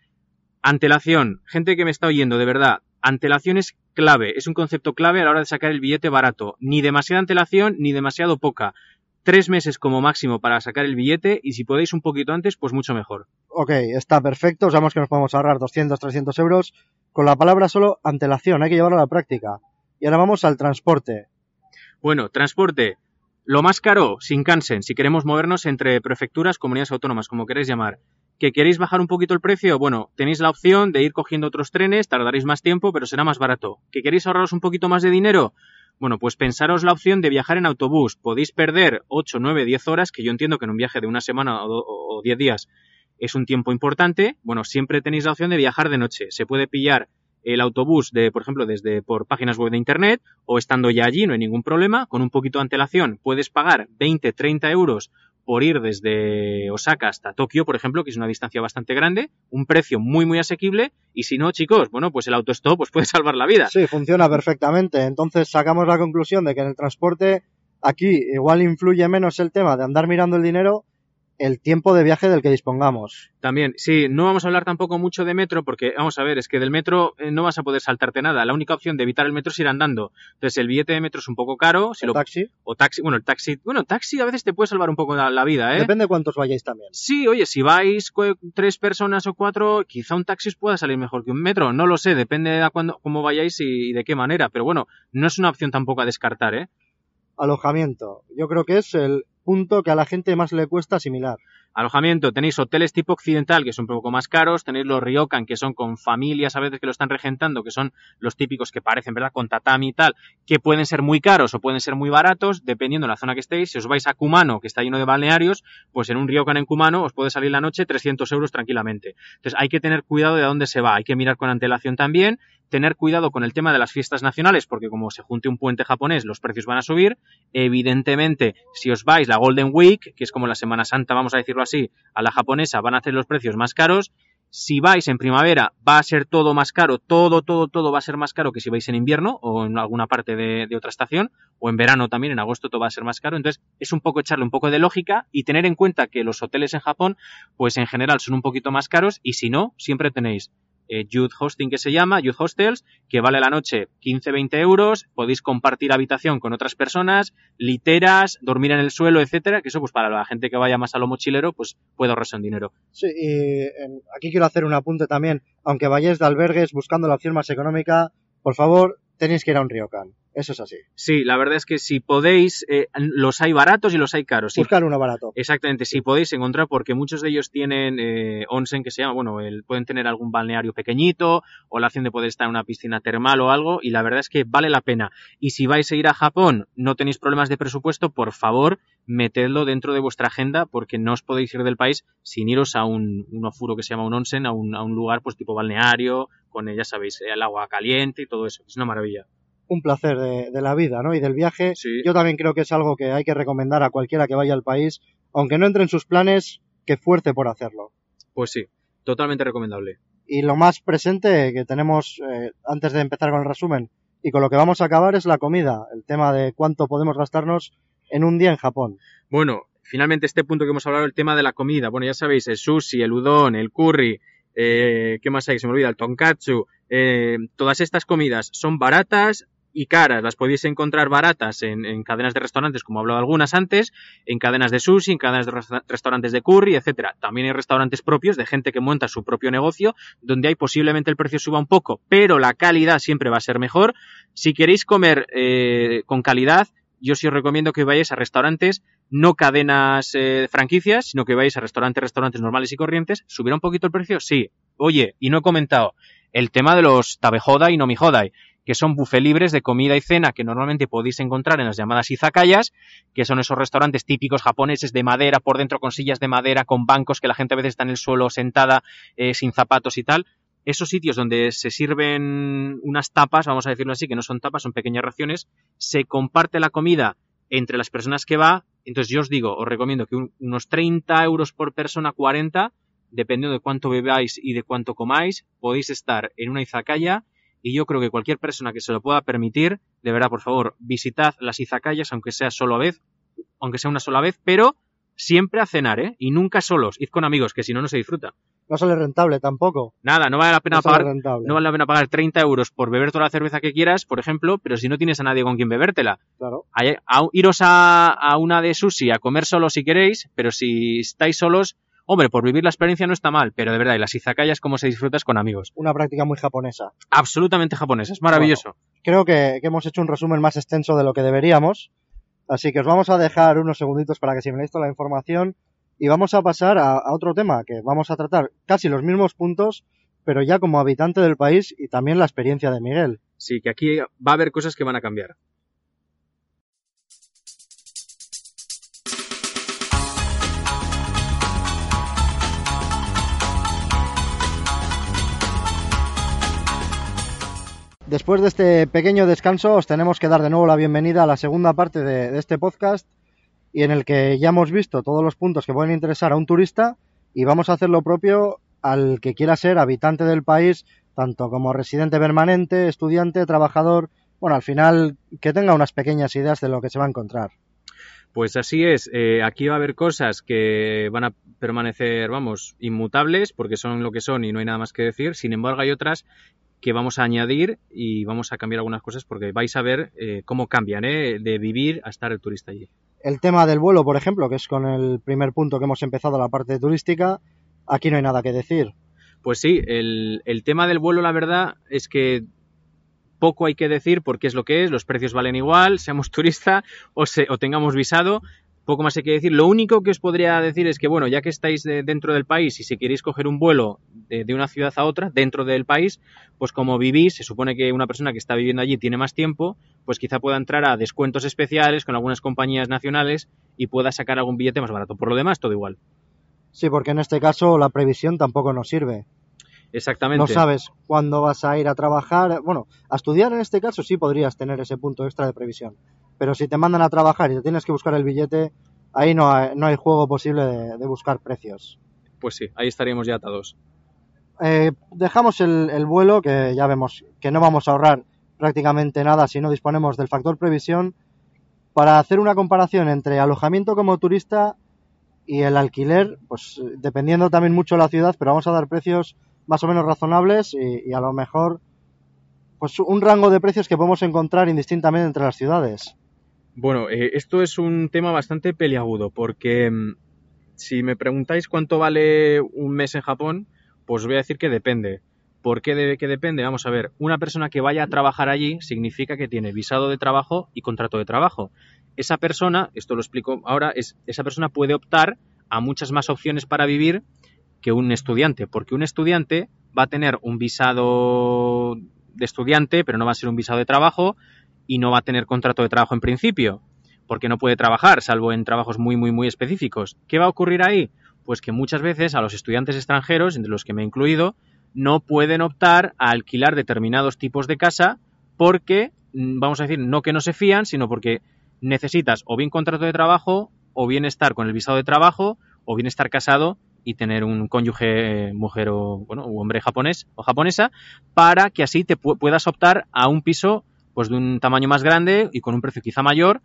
Antelación, gente que me está oyendo, de verdad, antelación es clave, es un concepto clave a la hora de sacar el billete barato. Ni demasiada antelación, ni demasiado poca. Tres meses como máximo para sacar el billete y si podéis un poquito antes, pues mucho mejor. Ok, está perfecto, sabemos que nos podemos ahorrar 200, 300 euros. Con la palabra solo antelación, hay que llevarlo a la práctica. Y ahora vamos al transporte. Bueno, transporte. Lo más caro, Shinkansen, si queremos movernos entre prefecturas, comunidades autónomas, como queréis llamar. ¿Que queréis bajar un poquito el precio? Bueno, tenéis la opción de ir cogiendo otros trenes, tardaréis más tiempo, pero será más barato. ¿Que queréis ahorraros un poquito más de dinero? Bueno, pues pensaros la opción de viajar en autobús. Podéis perder 8, 9, 10 horas, que yo entiendo que en un viaje de una semana o, do- o 10 días es un tiempo importante. Bueno, siempre tenéis la opción de viajar de noche. Se puede pillar el autobús de, por ejemplo, desde por páginas web de internet o estando ya allí, no hay ningún problema. Con un poquito de antelación puedes pagar 20, 30 euros por ir desde Osaka hasta Tokio, por ejemplo, que es una distancia bastante grande, un precio muy, muy asequible. Y si no, chicos, bueno, pues el autostop pues puede (laughs) salvar la vida. Sí, funciona perfectamente. Entonces sacamos la conclusión de que en el transporte aquí igual influye menos el tema de andar mirando el dinero el tiempo de viaje del que dispongamos. También, sí, no vamos a hablar tampoco mucho de metro porque, vamos a ver, es que del metro eh, no vas a poder saltarte nada. La única opción de evitar el metro es ir andando. Entonces, el billete de metro es un poco caro. Si ¿O taxi? O taxi, bueno, el taxi, bueno, taxi a veces te puede salvar un poco la, vida, ¿eh? Depende de cuántos vayáis también. Sí, oye, si vais tres personas o cuatro, quizá un taxi os pueda salir mejor que un metro. No lo sé, depende de cuándo, cómo vayáis y de qué manera. Pero bueno, no es una opción tampoco a descartar, ¿eh? Alojamiento. Yo creo que es el punto que a la gente más le cuesta asimilar. Alojamiento, tenéis hoteles tipo occidental, que son un poco más caros, tenéis los ryokan, que son con familias a veces que lo están regentando, que son los típicos que parecen, ¿verdad?, con tatami y tal, que pueden ser muy caros o pueden ser muy baratos, dependiendo de la zona que estéis. Si os vais a Kumano, que está lleno de balnearios, pues en un ryokan en Kumano os puede salir la noche 300 euros tranquilamente. Entonces hay que tener cuidado de a dónde se va, hay que mirar con antelación también, tener cuidado con el tema de las fiestas nacionales, porque como se junte un puente japonés, los precios van a subir. Evidentemente, si os vais la Golden Week, que es como la Semana Santa, vamos a decirlo así, a la japonesa, van a hacer los precios más caros. Si vais en primavera, va a ser todo más caro, todo, todo, todo va a ser más caro que si vais en invierno o en alguna parte de, de, otra estación, o en verano también, en agosto todo va a ser más caro. Entonces, es un poco echarle un poco de lógica y tener en cuenta que los hoteles en Japón, pues en general son un poquito más caros y si no, siempre tenéis eh, Youth Hosting que se llama, Youth Hostels, que vale la noche 15-20 euros, podéis compartir habitación con otras personas, literas, dormir en el suelo, etcétera, que eso pues para la gente que vaya más a lo mochilero, pues puede ahorrarse un dinero. Sí, y aquí quiero hacer un apunte también, aunque vayáis de albergues buscando la opción más económica, por favor, tenéis que ir a un ryokan. Eso es así. Sí, la verdad es que si podéis, eh, los hay baratos y los hay caros. Buscar uno barato. Exactamente, si podéis encontrar, porque muchos de ellos tienen eh, onsen que se llama, bueno, el, pueden tener algún balneario pequeñito o la opción de poder estar en una piscina termal o algo, y la verdad es que vale la pena. Y si vais a ir a Japón, no tenéis problemas de presupuesto, por favor, metedlo dentro de vuestra agenda, porque no os podéis ir del país sin iros a un, un ofuro que se llama un onsen, a un, a un lugar pues tipo balneario, con, ya sabéis, el agua caliente y todo eso. Es una maravilla un placer de, de, la vida, ¿no? Y del viaje. Yo también creo que es algo que hay que recomendar a cualquiera que vaya al país, aunque no entre en sus planes, que fuerce por hacerlo. Pues sí, totalmente recomendable. Y lo más presente que tenemos eh, antes de empezar con el resumen y con lo que vamos a acabar es la comida, el tema de cuánto podemos gastarnos en un día en Japón. Bueno, finalmente este punto que hemos hablado, el tema de la comida. Bueno, ya sabéis, el sushi, el udon, el curry, eh, ¿qué más hay? Se me olvida, el tonkatsu. Eh, todas estas comidas son baratas, y caras las podéis encontrar baratas en, en, cadenas de restaurantes, como he hablado algunas antes, en cadenas de sushi, en cadenas de restaurantes de curry, etcétera. También hay restaurantes propios de gente que monta su propio negocio, donde hay posiblemente el precio suba un poco, pero la calidad siempre va a ser mejor. Si queréis comer eh, con calidad, yo sí os recomiendo que vayáis a restaurantes, no cadenas eh, franquicias, sino que vayáis a restaurantes, restaurantes normales y corrientes. ¿Subirá un poquito el precio? Sí. Oye, y no he comentado el tema de los tabejoda y no nomihodai que son buffet libres de comida y cena que normalmente podéis encontrar en las llamadas izakayas, que son esos restaurantes típicos japoneses de madera, por dentro con sillas de madera, con bancos que la gente a veces está en el suelo sentada, eh, sin zapatos y tal. Esos sitios donde se sirven unas tapas, vamos a decirlo así, que no son tapas, son pequeñas raciones, se comparte la comida entre las personas que va. Entonces yo os digo, os recomiendo que un, unos 30 euros por persona, 40, dependiendo de cuánto bebáis y de cuánto comáis, podéis estar en una izakaya y yo creo que cualquier persona que se lo pueda permitir, de verdad, por favor, visitad las izakayas, aunque sea solo a vez, aunque sea una sola vez, pero siempre a cenar, ¿eh? Y nunca solos, id con amigos, que si no, no se disfruta. No sale rentable tampoco. Nada, no vale la pena no pagar, no vale la pena pagar 30 euros por beber toda la cerveza que quieras, por ejemplo, pero si no tienes a nadie con quien bebértela. Claro. A, a, iros a, a una de sushi a comer solo si queréis, pero si estáis solos, Hombre, por vivir la experiencia no está mal, pero de verdad, y las izakayas como se disfrutas con amigos. Una práctica muy japonesa. Absolutamente japonesa, es maravilloso. Bueno, creo que, que, hemos hecho un resumen más extenso de lo que deberíamos, así que os vamos a dejar unos segunditos para que simuléis toda la información y vamos a pasar a, a otro tema que vamos a tratar casi los mismos puntos, pero ya como habitante del país y también la experiencia de Miguel. Sí, que aquí va a haber cosas que van a cambiar. Después de este pequeño descanso, os tenemos que dar de nuevo la bienvenida a la segunda parte de, este podcast y en el que ya hemos visto todos los puntos que pueden interesar a un turista y vamos a hacer lo propio al que quiera ser habitante del país, tanto como residente permanente, estudiante, trabajador, bueno, al final que tenga unas pequeñas ideas de lo que se va a encontrar. Pues así es, eh, aquí va a haber cosas que van a permanecer, vamos, inmutables porque son lo que son y no hay nada más que decir. Sin embargo, hay otras que vamos a añadir y vamos a cambiar algunas cosas porque vais a ver eh, cómo cambian ¿eh? de vivir a estar el turista allí. El tema del vuelo, por ejemplo, que es con el primer punto que hemos empezado la parte turística, aquí no hay nada que decir. Pues sí, el, el tema del vuelo, la verdad, es que poco hay que decir porque es lo que es, los precios valen igual, seamos (laughs) turista o, se, o tengamos visado, poco más hay que decir. Lo único que os podría decir es que, bueno, ya que estáis de, dentro del país y si queréis coger un vuelo de, de, una ciudad a otra, dentro del país, pues como vivís, se supone que una persona que está viviendo allí tiene más tiempo, pues quizá pueda entrar a descuentos especiales con algunas compañías nacionales y pueda sacar algún billete más barato. Por lo demás, todo igual. Sí, porque en este caso la previsión tampoco nos sirve. Exactamente. No sabes cuándo vas a ir a trabajar. Bueno, a estudiar en este caso sí podrías tener ese punto extra de previsión. Pero si te mandan a trabajar y te tienes que buscar el billete, ahí no hay, no hay juego posible de, de buscar precios. Pues sí, ahí estaríamos ya atados. Eh, dejamos el, el, vuelo, que ya vemos que no vamos a ahorrar prácticamente nada si no disponemos del factor previsión, para hacer una comparación entre alojamiento como turista y el alquiler, pues dependiendo también mucho de la ciudad, pero vamos a dar precios más o menos razonables y, y, a lo mejor pues un rango de precios que podemos encontrar indistintamente entre las ciudades. Bueno, eh, esto es un tema bastante peliagudo porque mmm, si me preguntáis cuánto vale un mes en Japón, pues voy a decir que depende. ¿Por qué debe que depende? Vamos a ver, una persona que vaya a trabajar allí significa que tiene visado de trabajo y contrato de trabajo. Esa persona, esto lo explico ahora, es, esa persona puede optar a muchas más opciones para vivir que un estudiante, porque un estudiante va a tener un visado de estudiante, pero no va a ser un visado de trabajo y no va a tener contrato de trabajo en principio, porque no puede trabajar, salvo en trabajos muy, muy, muy específicos. ¿Qué va a ocurrir ahí? Pues que muchas veces a los estudiantes extranjeros, entre los que me he incluido, no pueden optar a alquilar determinados tipos de casa porque, vamos a decir, no que no se fían, sino porque necesitas o bien contrato de trabajo, o bien estar con el visado de trabajo, o bien estar casado y tener un cónyuge mujer o bueno, hombre japonés o japonesa para que así te pu puedas optar a un piso pues de un tamaño más grande y con un precio quizá mayor,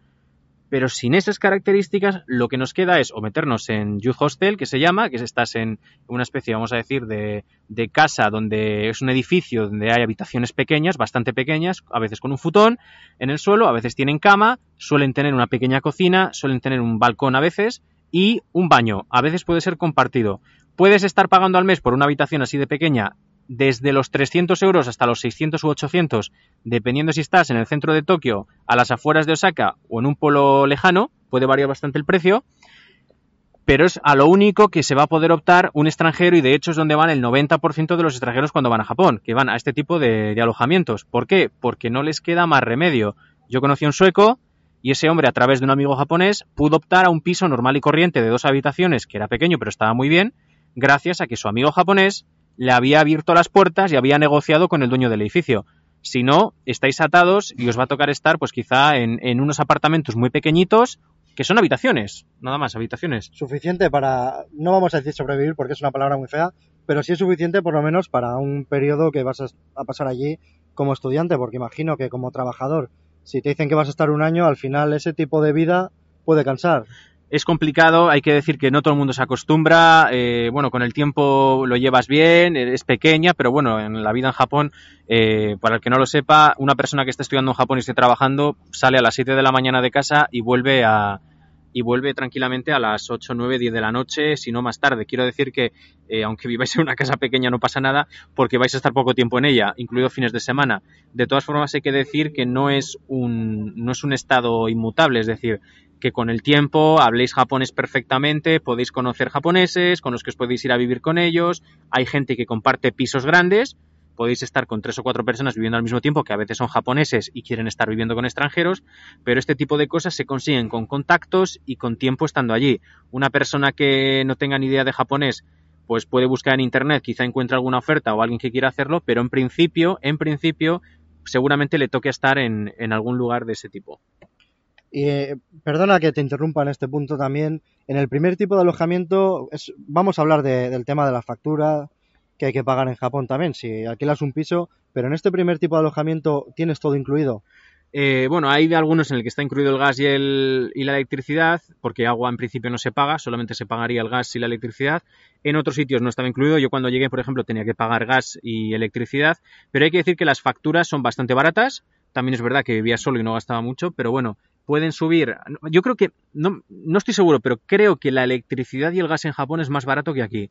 pero sin esas características lo que nos queda es o meternos en youth hostel que se llama, que es estás en una especie, vamos a decir, de, de casa donde es un edificio donde hay habitaciones pequeñas, bastante pequeñas, a veces con un futón en el suelo, a veces tienen cama, suelen tener una pequeña cocina, suelen tener un balcón a veces y un baño. A veces puede ser compartido. Puedes estar pagando al mes por una habitación así de pequeña desde los 300 euros hasta los 600 u 800, dependiendo si estás en el centro de Tokio, a las afueras de Osaka o en un polo lejano, puede variar bastante el precio, pero es a lo único que se va a poder optar un extranjero y de hecho es donde van el 90% de los extranjeros cuando van a Japón, que van a este tipo de, de alojamientos. ¿Por qué? Porque no les queda más remedio. Yo conocí a un sueco y ese hombre a través de un amigo japonés pudo optar a un piso normal y corriente de dos habitaciones, que era pequeño pero estaba muy bien, gracias a que su amigo japonés le había abierto las puertas y había negociado con el dueño del edificio. Si no, estáis atados y os va a tocar estar, pues quizá en, en unos apartamentos muy pequeñitos, que son habitaciones, nada más, habitaciones. Suficiente para, no vamos a decir sobrevivir porque es una palabra muy fea, pero sí es suficiente por lo menos para un periodo que vas a pasar allí como estudiante, porque imagino que como trabajador, si te dicen que vas a estar un año, al final ese tipo de vida puede cansar es complicado, hay que decir que no todo el mundo se acostumbra, eh, bueno, con el tiempo lo llevas bien, es pequeña, pero bueno, en la vida en Japón, eh, para el que no lo sepa, una persona que está estudiando en Japón y esté trabajando sale a las 7 de la mañana de casa y vuelve a y vuelve tranquilamente a las 8, 9, 10 de la noche, si no más tarde. Quiero decir que, eh, aunque viváis en una casa pequeña, no pasa nada, porque vais a estar poco tiempo en ella, incluido fines de semana. De todas formas, hay que decir que no es un, no es un estado inmutable, es decir, que con el tiempo habléis japonés perfectamente, podéis conocer japoneses, con los que os podéis ir a vivir con ellos, hay gente que comparte pisos grandes, podéis estar con tres o cuatro personas viviendo al mismo tiempo, que a veces son japoneses y quieren estar viviendo con extranjeros, pero este tipo de cosas se consiguen con contactos y con tiempo estando allí. Una persona que no tenga ni idea de japonés, pues puede buscar en internet, quizá encuentre alguna oferta o alguien que quiera hacerlo, pero en principio, en principio, seguramente le toque estar en, en algún lugar de ese tipo. Eh, perdona que te interrumpa en este punto también. En el primer tipo de alojamiento vamos a hablar de- del tema de la factura que hay que pagar en Japón también, si alquilas un piso, pero en este primer tipo de alojamiento tienes todo incluido. Eh, bueno, hay de algunos en el que está incluido el gas y, el, y la electricidad, porque agua en principio no se paga, solamente se pagaría el gas y la electricidad. En otros sitios no estaba incluido. Yo cuando llegué, por ejemplo, tenía que pagar gas y electricidad, pero hay que decir que las facturas son bastante baratas. También es verdad que vivía solo y no gastaba mucho, pero bueno, pueden subir. Yo creo que, no, no estoy seguro, pero creo que la electricidad y el gas en Japón es más barato que aquí.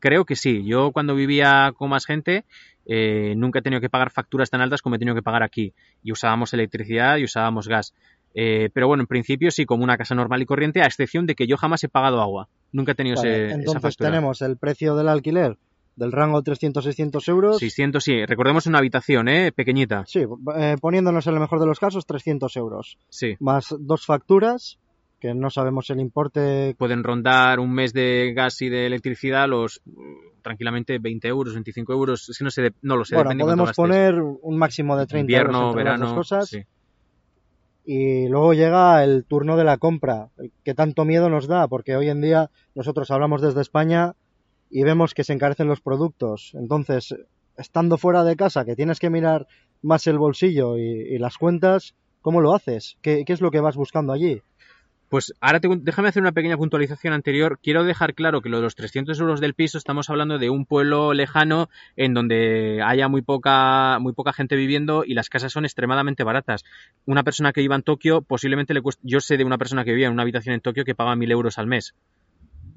Creo que sí. Yo cuando vivía con más gente eh, nunca he tenido que pagar facturas tan altas como he tenido que pagar aquí. Y usábamos electricidad y usábamos gas. Eh, pero bueno, en principio sí, como una casa normal y corriente, a excepción de que yo jamás he pagado agua. Nunca he tenido Vale, ese- esa entonces factura. tenemos el precio del alquiler del rango 300-600 euros. 600, sí. Recordemos una habitación, ¿eh? Pequeñita. Sí, eh, poniéndonos en el mejor de los casos, 300 euros. Sí. Más dos facturas, que no sabemos el importe. Pueden rondar un mes de gas y de electricidad los mm, tranquilamente 20 euros, 25 euros. Es que no, sé, no lo sé. bueno, podemos poner un máximo de 30 euros Invierno, las verano. dos cosas. sí. Y luego llega el turno de la compra, que tanto miedo nos da, porque hoy en día nosotros hablamos desde España y vemos que se encarecen los productos. Entonces, estando fuera de casa, que tienes que mirar más el bolsillo y, y las cuentas, ¿cómo lo haces? ¿Qué, qué es lo que vas buscando allí? Pues ahora te- déjame hacer una pequeña puntualización anterior. Quiero dejar claro que lo de los 300 euros del piso estamos hablando de un pueblo lejano en donde haya muy poca, muy poca gente viviendo y las casas son extremadamente baratas. Una persona que viva en Tokio posiblemente le cueste... Yo sé de una persona que vivía en una habitación en Tokio que paga 1.000 euros al mes.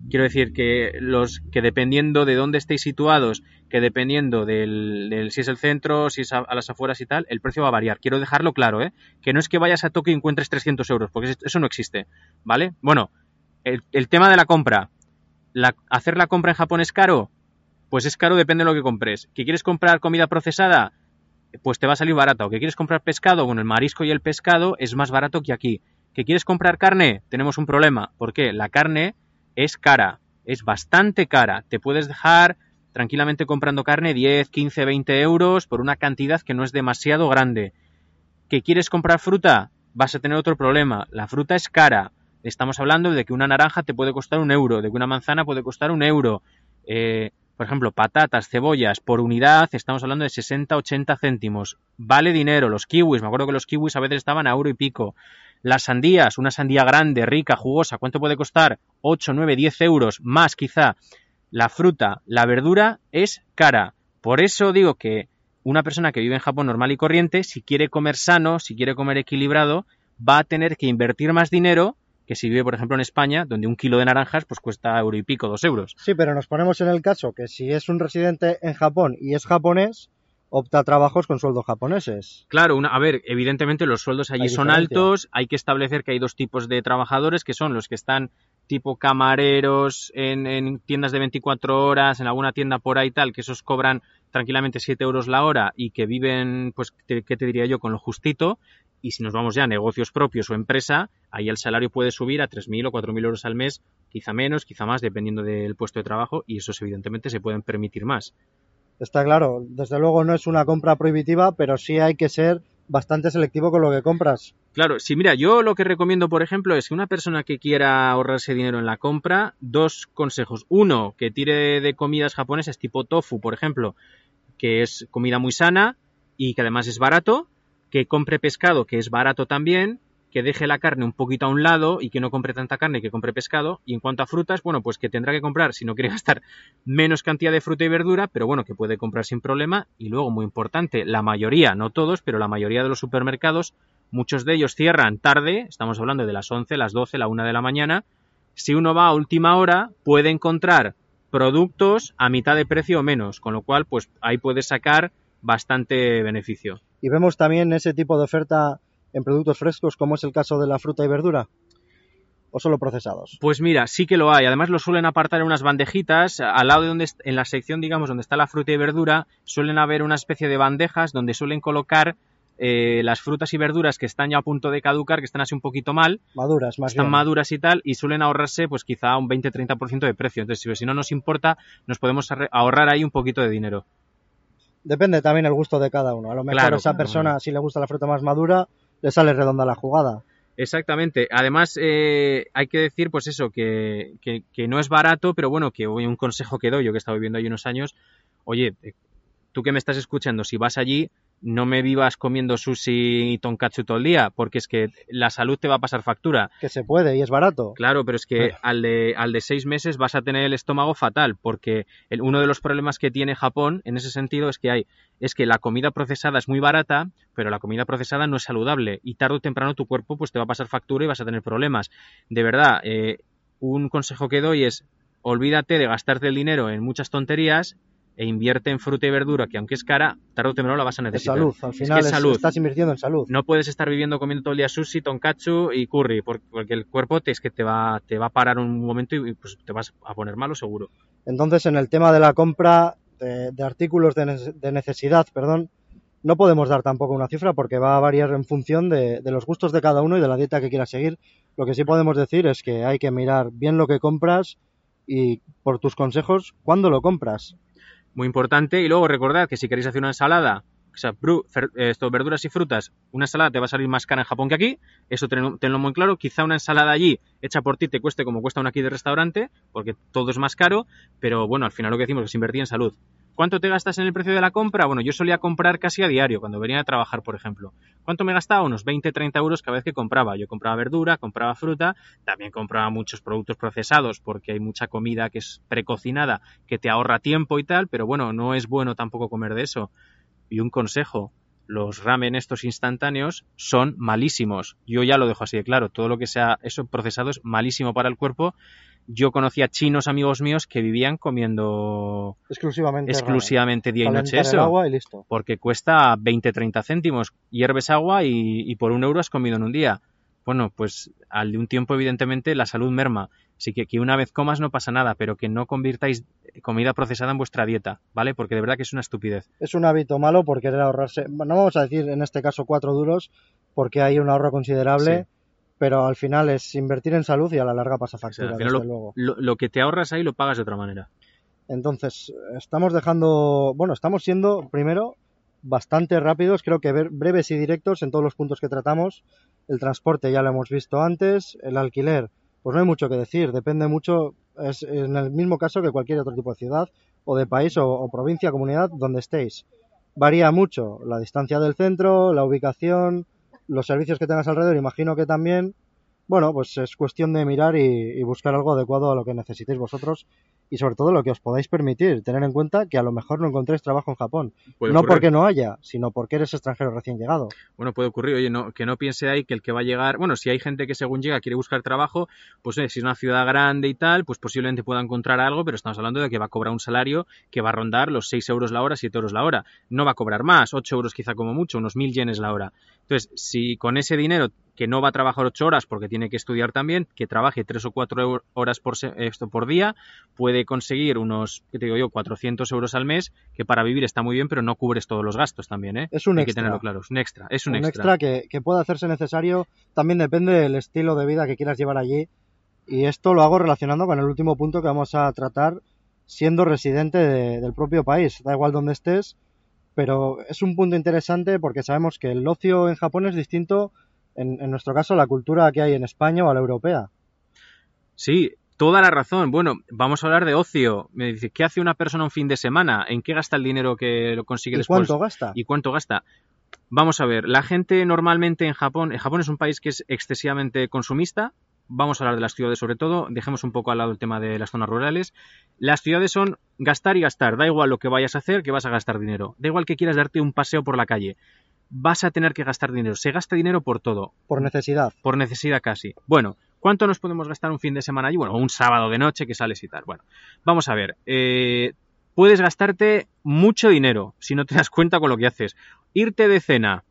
Quiero decir que los que dependiendo de dónde estéis situados, que dependiendo del, si es el centro, si es a, las afueras y tal, el precio va a variar. Quiero dejarlo claro, ¿eh? Que no es que vayas a Tokio y encuentres 300 euros, porque eso no existe, ¿vale? Bueno, el, tema de la compra. ¿Hacer la compra en Japón es caro? Pues es caro, depende de lo que compres. ¿Que quieres comprar comida procesada? Pues te va a salir barato. ¿Que quieres comprar pescado? Bueno, el marisco y el pescado es más barato que aquí. ¿Que quieres comprar carne? Tenemos un problema. ¿Por qué? La carne es cara, es bastante cara. Te puedes dejar tranquilamente comprando carne 10, 15, 20 euros por una cantidad que no es demasiado grande. ¿Que quieres comprar fruta? Vas a tener otro problema. La fruta es cara. Estamos hablando de que una naranja te puede costar un euro, de que una manzana puede costar un euro. Eh, por ejemplo, patatas, cebollas, por unidad estamos hablando de 60, 80 céntimos. Vale dinero. Los kiwis, me acuerdo que los kiwis a veces estaban a euro y pico. Las sandías, una sandía grande, rica, jugosa, ¿cuánto puede costar? 8, 9, 10 euros, más quizá. La fruta, la verdura es cara. Por eso digo que una persona que vive en Japón normal y corriente, si quiere comer sano, si quiere comer equilibrado, va a tener que invertir más dinero que si vive, por ejemplo, en España, donde un kilo de naranjas pues cuesta euro y pico, dos euros. Sí, pero nos ponemos en el caso que si es un residente en Japón y es japonés, opta a trabajos con sueldos japoneses. Claro, una- a ver, evidentemente los sueldos allí son altos, hay que establecer que hay dos tipos de trabajadores, que son los que están tipo camareros en, en tiendas de 24 horas, en alguna tienda por ahí tal, que esos cobran tranquilamente 7 euros la hora y que viven, pues, te- ¿qué te diría yo?, con lo justito. Y si nos vamos ya a negocios propios o empresa, ahí el salario puede subir a 3.000 o 4.000 euros al mes, quizá menos, quizá más, dependiendo del puesto de trabajo, y esos evidentemente se pueden permitir más. Está claro, desde luego no es una compra prohibitiva, pero sí hay que ser bastante selectivo con lo que compras. Claro, sí, mira, yo lo que recomiendo, por ejemplo, es que una persona que quiera ahorrarse dinero en la compra, dos consejos. Uno, que tire de comidas japonesas tipo tofu, por ejemplo, que es comida muy sana y que además es barato, que compre pescado, que es barato también, que deje la carne un poquito a un lado y que no compre tanta carne y que compre pescado. Y en cuanto a frutas, bueno, pues que tendrá que comprar, si no quiere (laughs) gastar menos cantidad de fruta y verdura, pero bueno, que puede comprar sin problema. Y luego, muy importante, la mayoría, no todos, pero la mayoría de los supermercados, muchos de ellos cierran tarde, estamos hablando de las 11, las 12, la 1 de la mañana. Si uno va a última hora, puede encontrar productos a mitad de precio o menos, con lo cual, pues ahí puede sacar bastante beneficio. Y vemos también ese tipo de oferta en productos frescos, como es el caso de la fruta y verdura, o solo procesados. Pues mira, sí que lo hay. Además lo suelen apartar en unas bandejitas. Al lado de donde, en la sección, digamos, donde está la fruta y verdura, suelen haber una especie de bandejas donde suelen colocar eh, las frutas y verduras que están ya a punto de caducar, que están así un poquito mal, Maduras, más están bien. maduras y tal, y suelen ahorrarse pues quizá un 20-30% de precio. Entonces, si, no nos importa, nos podemos ahorrar ahí un poquito de dinero. Depende también el gusto de cada uno. A lo mejor Claro, esa persona, si le gusta la fruta más madura, le sale redonda la jugada. Exactamente. Además, eh, hay que decir, pues eso, que, que- que no es barato, pero bueno, que hoy un consejo que doy, yo que he estado viviendo ahí unos años, oye, eh, tú que me estás escuchando, si vas allí, no me vivas comiendo sushi y tonkatsu todo el día, porque es que la salud te va a pasar factura. Que se puede y es barato. Claro, pero es que Claro. al de, al de seis meses vas a tener el estómago fatal, porque el- uno de los problemas que tiene Japón en ese sentido es que hay, es que la comida procesada es muy barata, pero la comida procesada no es saludable y tarde o temprano tu cuerpo pues te va a pasar factura y vas a tener problemas. De verdad, eh, un consejo que doy es olvídate de gastarte el dinero en muchas tonterías e invierte en fruta y verdura, que aunque es cara, tarde o temprano la vas a Es necesitar. salud. Al Es final que es es- salud. estás invirtiendo en salud. No puedes estar viviendo comiendo todo el día sushi, tonkatsu y curry, por- porque el cuerpo te, es que te va, te va a parar un momento y pues, te vas a poner malo seguro. Entonces, en el tema de la compra de, de artículos de, nece- de necesidad, perdón, no podemos dar tampoco una cifra porque va a variar en función de, de los gustos de cada uno y de la dieta que quieras seguir. Lo que sí podemos decir es que hay que mirar bien lo que compras y, por tus consejos, cuándo lo compras. Muy importante. Y luego recordad que si queréis hacer una ensalada, o sea, eh, esto, verduras y frutas, una ensalada te va a salir más cara en Japón que aquí. Eso tenlo, tenlo muy claro. Quizá una ensalada allí hecha por ti te cueste como cuesta una aquí de restaurante, porque todo es más caro. Pero bueno, al final lo que decimos es invertir en salud. ¿Cuánto te gastas en el precio de la compra? Bueno, yo solía comprar casi a diario, cuando venía a trabajar, por ejemplo. ¿Cuánto me gastaba? Unos 20, 30 euros cada vez que compraba. Yo compraba verdura, compraba fruta, también compraba muchos productos procesados, porque hay mucha comida que es precocinada, que te ahorra tiempo y tal, pero bueno, no es bueno tampoco comer de eso. Y un consejo, los ramen estos instantáneos son malísimos. Yo ya lo dejo así de claro, todo lo que sea eso procesado es malísimo para el cuerpo. Yo conocía chinos amigos míos que vivían comiendo Exclusivamente. exclusivamente día y noche eso, agua y listo. porque cuesta 20-30 céntimos, hierves agua y, y por un euro has comido en un día. Bueno, pues al de un tiempo evidentemente la salud merma. Así que que una vez comas no pasa nada, pero que no convirtáis comida procesada en vuestra dieta, ¿vale? Porque de verdad que es una estupidez. Es un hábito malo por querer ahorrarse. No vamos a decir en este caso cuatro duros porque hay un ahorro considerable. Sí. Pero al final es invertir en salud y a la larga pasa O sea, factura, desde lo, luego. lo- lo que te ahorras ahí lo pagas de otra manera. Entonces, estamos dejando, bueno, estamos siendo primero bastante rápidos, creo que breves y directos en todos los puntos que tratamos. El transporte ya lo hemos visto antes, el alquiler, pues no hay mucho que decir, depende mucho, es en el mismo caso que cualquier otro tipo de ciudad o de país o, o provincia, comunidad, donde estéis. Varía mucho la distancia del centro, la ubicación, los servicios que tengas alrededor, imagino que también. Bueno, pues es cuestión de mirar y, y buscar algo adecuado a lo que necesitéis vosotros y sobre todo lo que os podáis permitir. Tener en cuenta que a lo mejor no encontréis trabajo en Japón. Puede no ocurrir. porque no haya, sino porque eres extranjero recién llegado. Bueno, puede ocurrir, oye, no, que no piense ahí que el que va a llegar, bueno, si hay gente que según llega quiere buscar trabajo, pues eh, si es una ciudad grande y tal, pues posiblemente pueda encontrar algo, pero estamos hablando de que va a cobrar un salario que va a rondar los 6 euros la hora, 7 euros la hora. No va a cobrar más, 8 euros quizá como mucho, unos 1000 yenes la hora. Entonces, si con ese dinero que no va a trabajar 8 horas porque tiene que estudiar también, que trabaje 3 o 4 horas por, se- esto por día, puede conseguir unos, ¿qué te digo yo?, 400 euros al mes, que para vivir está muy bien, pero no cubres todos los gastos también, ¿eh? Es un Hay que extra. tenerlo claro, es un extra, es un, un extra. extra que, que puede hacerse necesario. También depende del estilo de vida que quieras llevar allí. Y esto lo hago relacionando con el último punto que vamos a tratar, siendo residente de- del propio país. Da igual donde estés, pero es un punto interesante porque sabemos que el ocio en Japón es distinto, en, en nuestro caso, la cultura que hay en España o a la europea. Sí, toda la razón. Bueno, vamos a hablar de ocio. Me dice, ¿qué hace una persona un fin de semana? ¿En qué gasta el dinero que lo consigue ¿Y después? cuánto gasta? ¿Y cuánto gasta? Vamos a ver, la gente normalmente en Japón, en Japón es un país que es excesivamente consumista. Vamos a hablar de las ciudades sobre todo, dejemos un poco al lado el tema de las zonas rurales. Las ciudades son gastar y gastar, da igual lo que vayas a hacer, que vas a gastar dinero. Da igual que quieras darte un paseo por la calle, vas a tener que gastar dinero. Se gasta dinero por todo, Por necesidad. por necesidad casi. Bueno, ¿cuánto nos podemos gastar un fin de semana allí? Bueno, un sábado de noche que sales y tal. Bueno, vamos a ver. eh, puedes gastarte mucho dinero si no te das cuenta con lo que haces. Irte de cena,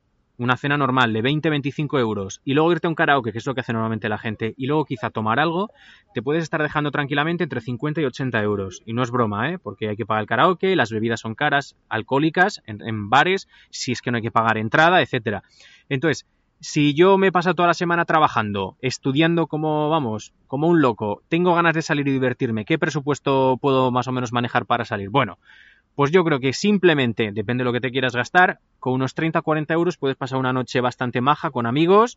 una cena normal de 20-25 euros, y luego irte a un karaoke, que es lo que hace normalmente la gente, y luego quizá tomar algo, te puedes estar dejando tranquilamente entre 50 y 80 euros. Y no es broma, ¿eh? Porque hay que pagar el karaoke, las bebidas son caras, alcohólicas, en, en bares, si es que no hay que pagar entrada, etcétera. Entonces, si yo me paso toda la semana trabajando, estudiando como, vamos, como un loco, tengo ganas de salir y divertirme, ¿qué presupuesto puedo más o menos manejar para salir? Bueno, Pues yo creo que simplemente, depende de lo que te quieras gastar, con unos 30-40 euros puedes pasar una noche bastante maja con amigos.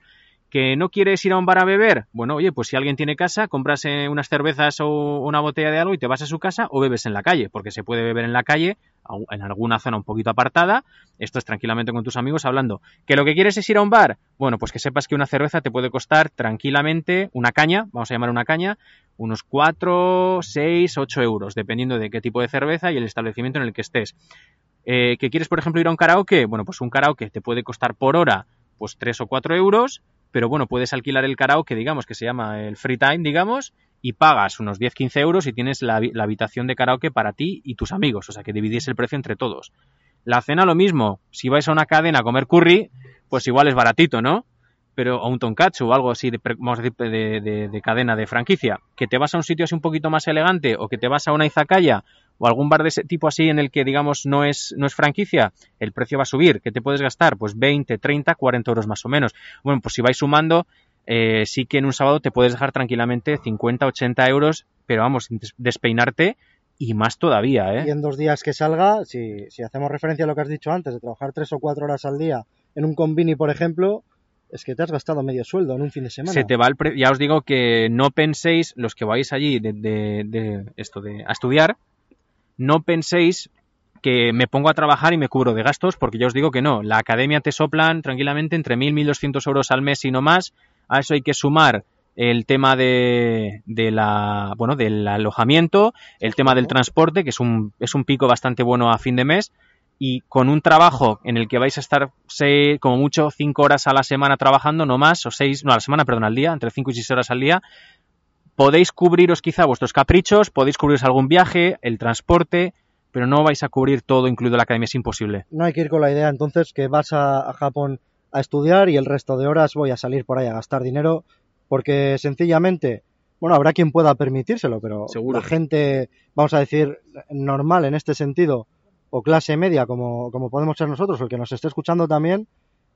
¿Que no quieres ir a un bar a beber? Bueno, oye, pues si alguien tiene casa, compras unas cervezas o una botella de algo y te vas a su casa o bebes en la calle, porque se puede beber en la calle, en alguna zona un poquito apartada. Esto es tranquilamente con tus amigos hablando. ¿Que lo que quieres es ir a un bar? Bueno, pues que sepas que una cerveza te puede costar tranquilamente una caña, vamos a llamar una caña, unos 4, 6, 8 euros, dependiendo de qué tipo de cerveza y el establecimiento en el que estés. Eh, ¿Que quieres, por ejemplo, ir a un karaoke? Bueno, pues un karaoke te puede costar por hora pues 3 o 4 euros, pero bueno, puedes alquilar el karaoke, digamos, que se llama el free time, digamos, y pagas unos 10-15 euros y tienes la, habitación de karaoke para ti y tus amigos, o sea que dividís el precio entre todos. La cena lo mismo, si vais a una cadena a comer curry, pues igual es baratito, ¿no? pero a un tonkatsu o algo así de, de, cadena de franquicia, que te vas a un sitio así un poquito más elegante o que te vas a una izakaya o algún bar de ese tipo así en el que digamos no es, no es franquicia, el precio va a subir. ¿Qué te puedes gastar? Pues 20, 30, 40 euros más o menos. Bueno, pues si vais sumando, eh, sí que en un sábado te puedes dejar tranquilamente 50, 80 euros, pero vamos, despeinarte y más todavía, ¿eh? Y en dos días que salga, si, si hacemos referencia a lo que has dicho antes, de trabajar tres o cuatro horas al día en un convini, por ejemplo, es que te has gastado medio sueldo en un fin de semana. Se te va el ya os digo que no penséis, los que vais allí de, esto de a estudiar, no penséis que me pongo a trabajar y me cubro de gastos, porque ya os digo que no. La academia te soplan tranquilamente entre 1.000 y 1.200 euros al mes y no más. A eso hay que sumar el tema de, de, la bueno del alojamiento, el tema del transporte, que es un, es un pico bastante bueno a fin de mes, y con un trabajo en el que vais a estar seis, como mucho cinco horas a la semana trabajando, no más, o seis, no a la semana, perdón, al día, entre cinco y seis horas al día, podéis cubriros quizá vuestros caprichos, podéis cubriros algún viaje, el transporte, pero no vais a cubrir todo, incluido la academia, es imposible. No hay que ir con la idea entonces que vas a, Japón a estudiar y el resto de horas voy a salir por ahí a gastar dinero, porque sencillamente, bueno, habrá quien pueda permitírselo, pero la gente, vamos a decir, normal en este sentido, o clase media, como, como podemos ser nosotros, o el que nos esté escuchando también,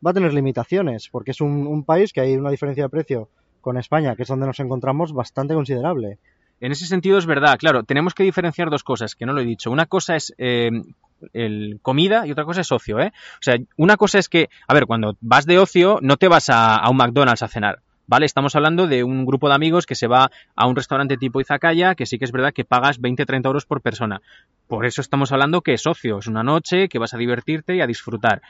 va a tener limitaciones, porque es un, país que hay una diferencia de precio con España, que es donde nos encontramos, bastante considerable. En ese sentido es verdad, claro, tenemos que diferenciar dos cosas, que no lo he dicho. Una cosa es eh, el comida y otra cosa es ocio, ¿eh? O sea, una cosa es que, a ver, cuando vas de ocio, no te vas a un McDonald's a cenar. ¿vale? Estamos hablando de un grupo de amigos que se va a un restaurante tipo Izakaya, que sí que es verdad que pagas 20-30 euros por persona. Por eso estamos hablando que es socio, es una noche que vas a divertirte y a disfrutar.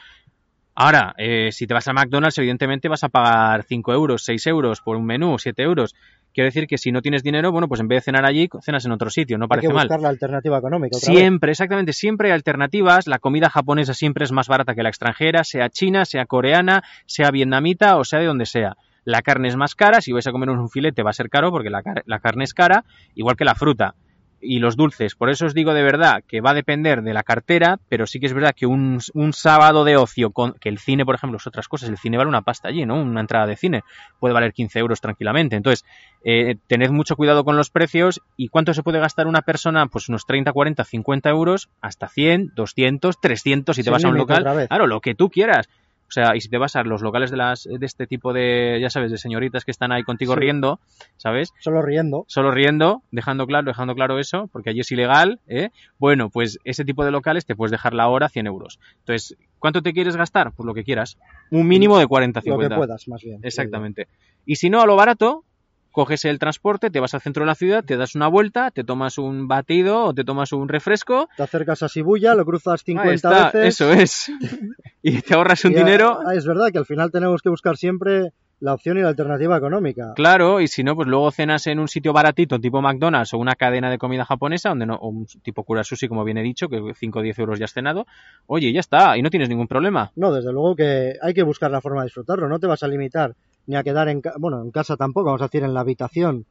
Ahora, eh, si te vas a McDonald's, evidentemente vas a pagar 5 euros, 6 euros por un menú, 7 euros. Quiero decir que si no tienes dinero, bueno, pues en vez de cenar allí, cenas en otro sitio, no parece hay que buscar la alternativa económica. siempre, exactamente, siempre hay alternativas. La comida japonesa siempre es más barata que la extranjera, sea china, sea coreana, sea vietnamita o sea de donde sea. La carne es más cara, si vais a comer un filete va a ser caro porque la, carne es cara, igual que la fruta y los dulces. Por eso os digo de verdad que va a depender de la cartera, pero sí que es verdad que un, sábado de ocio, con, que el cine, por ejemplo, es otras cosas, el cine vale una pasta allí, ¿no? Una entrada de cine puede valer 15 euros tranquilamente. Entonces, eh, tened mucho cuidado con los precios y cuánto se puede gastar una persona, pues unos 30, 40, 50 euros, hasta 100, 200, 300 si te vas a un local. Claro, lo que tú quieras. O sea, y si te vas a los locales de las de este tipo de, ya sabes, de señoritas que están ahí contigo riendo, ¿sabes? Solo riendo. Solo riendo, dejando claro, dejando claro eso, porque allí es ilegal, ¿eh? Bueno, pues ese tipo de locales te puedes dejar la hora 100 euros. Entonces, ¿cuánto te quieres gastar? Pues lo que quieras. Un mínimo de 40, 50. Lo que puedas, más bien. Exactamente. Y si no, a lo barato, coges el transporte, te vas al centro de la ciudad, te das una vuelta, te tomas un batido o te tomas un refresco. Te acercas a Shibuya, lo cruzas 50 veces. Eso es. (laughs) y te ahorras un dinero. es verdad que al final tenemos que buscar siempre la opción y la alternativa económica. Claro, y si no, pues luego cenas en un sitio baratito tipo McDonald's o una cadena de comida japonesa, donde no, o un tipo Kura Sushi, como viene dicho, que 5 o 10 euros ya has cenado. Oye, ya está, y no tienes ningún problema. No, desde luego que hay que buscar la forma de disfrutarlo, no te vas a limitar ni a quedar en, bueno, en casa tampoco, vamos a decir en la habitación,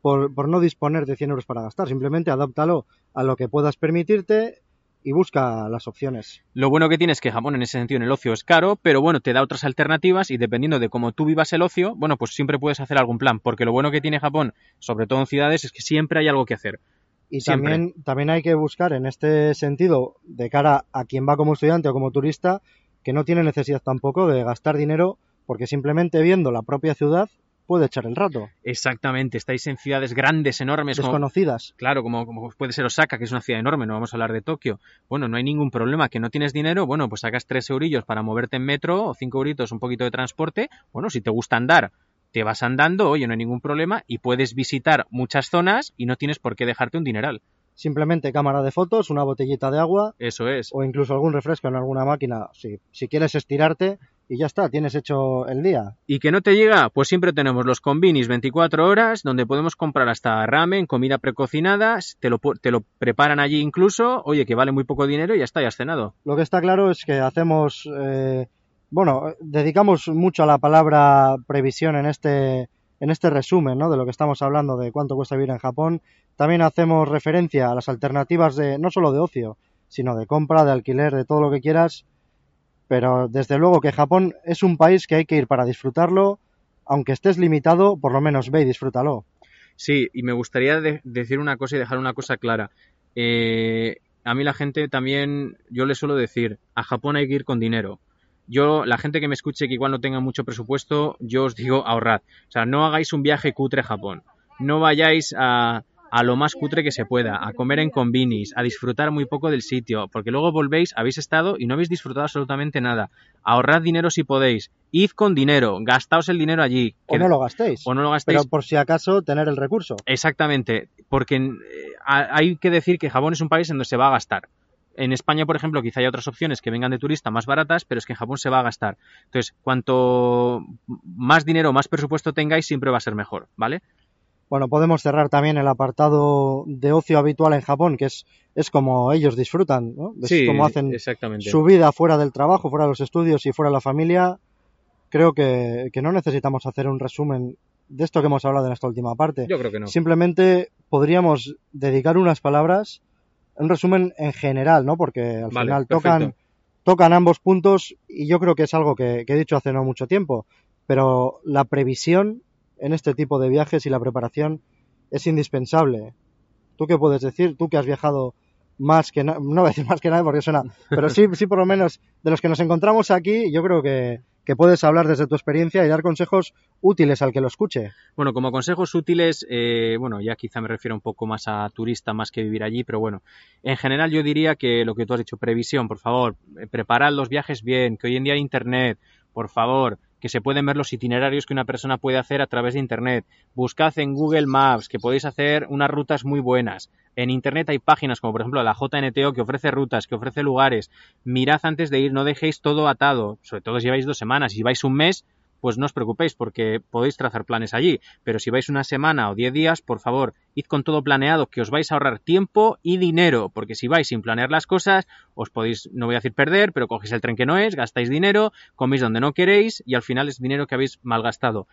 por, por no disponer de 100 euros para gastar. Simplemente adáptalo a lo que puedas permitirte y busca las opciones. Lo bueno que tiene es que Japón en ese sentido en el ocio es caro, pero bueno, te da otras alternativas y dependiendo de cómo tú vivas el ocio, bueno, pues siempre puedes hacer algún plan, porque lo bueno que tiene Japón, sobre todo en ciudades, es que siempre hay algo que hacer. Y también, también hay que buscar en este sentido, de cara a quien va como estudiante o como turista, que no tiene necesidad tampoco de gastar dinero porque simplemente viendo la propia ciudad puede echar el rato. Exactamente, estáis en ciudades grandes, enormes. como- Desconocidas. Claro, como, como puede ser Osaka, que es una ciudad enorme, no vamos a hablar de Tokio. Bueno, no hay ningún problema, que no tienes dinero, bueno, pues sacas tres eurillos para moverte en metro o cinco euritos, un poquito de transporte. Bueno, si te gusta andar, te vas andando, oye, no hay ningún problema y puedes visitar muchas zonas y no tienes por qué dejarte un dineral. Simplemente cámara de fotos, una botellita de agua Eso es. o incluso algún refresco en alguna máquina. Si, si quieres estirarte y ya está, tienes hecho el día. ¿Y que no te llega? Pues siempre tenemos los combinis 24 horas, donde podemos comprar hasta ramen, comida precocinada, te lo, te lo preparan allí incluso, oye, que vale muy poco dinero y ya está, ya has cenado. Lo que está claro es que hacemos, eh, bueno, dedicamos mucho a la palabra previsión en este, en este resumen, ¿no? De lo que estamos hablando de cuánto cuesta vivir en Japón. También hacemos referencia a las alternativas de, no solo de ocio, sino de compra, de alquiler, de todo lo que quieras. Pero desde luego que Japón es un país que hay que ir para disfrutarlo, aunque estés limitado, por lo menos ve y disfrútalo. Sí, y me gustaría de- decir una cosa y dejar una cosa clara. Eh, a mí la gente también, yo le suelo decir, a Japón hay que ir con dinero. Yo, la gente que me escuche que igual no tenga mucho presupuesto, yo os digo ahorrad. O sea, no hagáis un viaje cutre a Japón. No vayáis a, a lo más cutre que se pueda, a comer en combinis, a disfrutar muy poco del sitio, porque luego volvéis, habéis estado y no habéis disfrutado absolutamente nada. Ahorrad dinero si podéis. Id con dinero, gastaos el dinero allí. O que- no lo gastéis, o no lo gastéis. pero por si acaso tener el recurso. Exactamente, porque eh, ha- hay que decir que Japón es un país en donde se va a gastar. En España, por ejemplo, quizá hay otras opciones que vengan de turista más baratas, pero es que en Japón se va a gastar. Entonces, cuanto más dinero, más presupuesto tengáis, siempre va a ser mejor, ¿vale? Bueno, podemos cerrar también el apartado de ocio habitual en Japón, que es, es como ellos disfrutan, ¿no? Es como hacen exactamente. su vida fuera del trabajo, fuera de los estudios y fuera de la familia. Creo que, que no necesitamos hacer un resumen de esto que hemos hablado en esta última parte. Yo creo que no. Simplemente podríamos dedicar unas palabras, un resumen en general, ¿no? Porque al Vale, final perfecto. tocan, tocan ambos puntos y yo creo que es algo que, que he dicho hace no mucho tiempo. Pero la previsión en este tipo de viajes y la preparación es indispensable. ¿Tú qué puedes decir? Tú que has viajado más que no voy a decir más que nadie porque suena, pero sí, sí por lo menos de los que nos encontramos aquí, yo creo que, que puedes hablar desde tu experiencia y dar consejos útiles al que lo escuche. Bueno, como consejos útiles, eh, bueno, ya quizá me refiero un poco más a turista más que vivir allí, pero bueno, en general yo diría que lo que tú has dicho, previsión, por favor, eh, preparad los viajes bien, que hoy en día hay internet, por favor, que se pueden ver los itinerarios que una persona puede hacer a través de internet. Buscad en Google Maps, que podéis hacer unas rutas muy buenas. En internet hay páginas como por ejemplo la JNTO que ofrece rutas, que ofrece lugares. Mirad antes de ir, no dejéis todo atado. Sobre todo si lleváis dos semanas, si vais un mes, pues no os preocupéis porque podéis trazar planes allí. Pero si vais una semana o diez días, por favor, id con todo planeado, que os vais a ahorrar tiempo y dinero, porque si vais sin planear las cosas, os podéis, no voy a decir perder, pero cogéis el tren que no es, gastáis dinero, coméis donde no queréis y al final es dinero que habéis malgastado.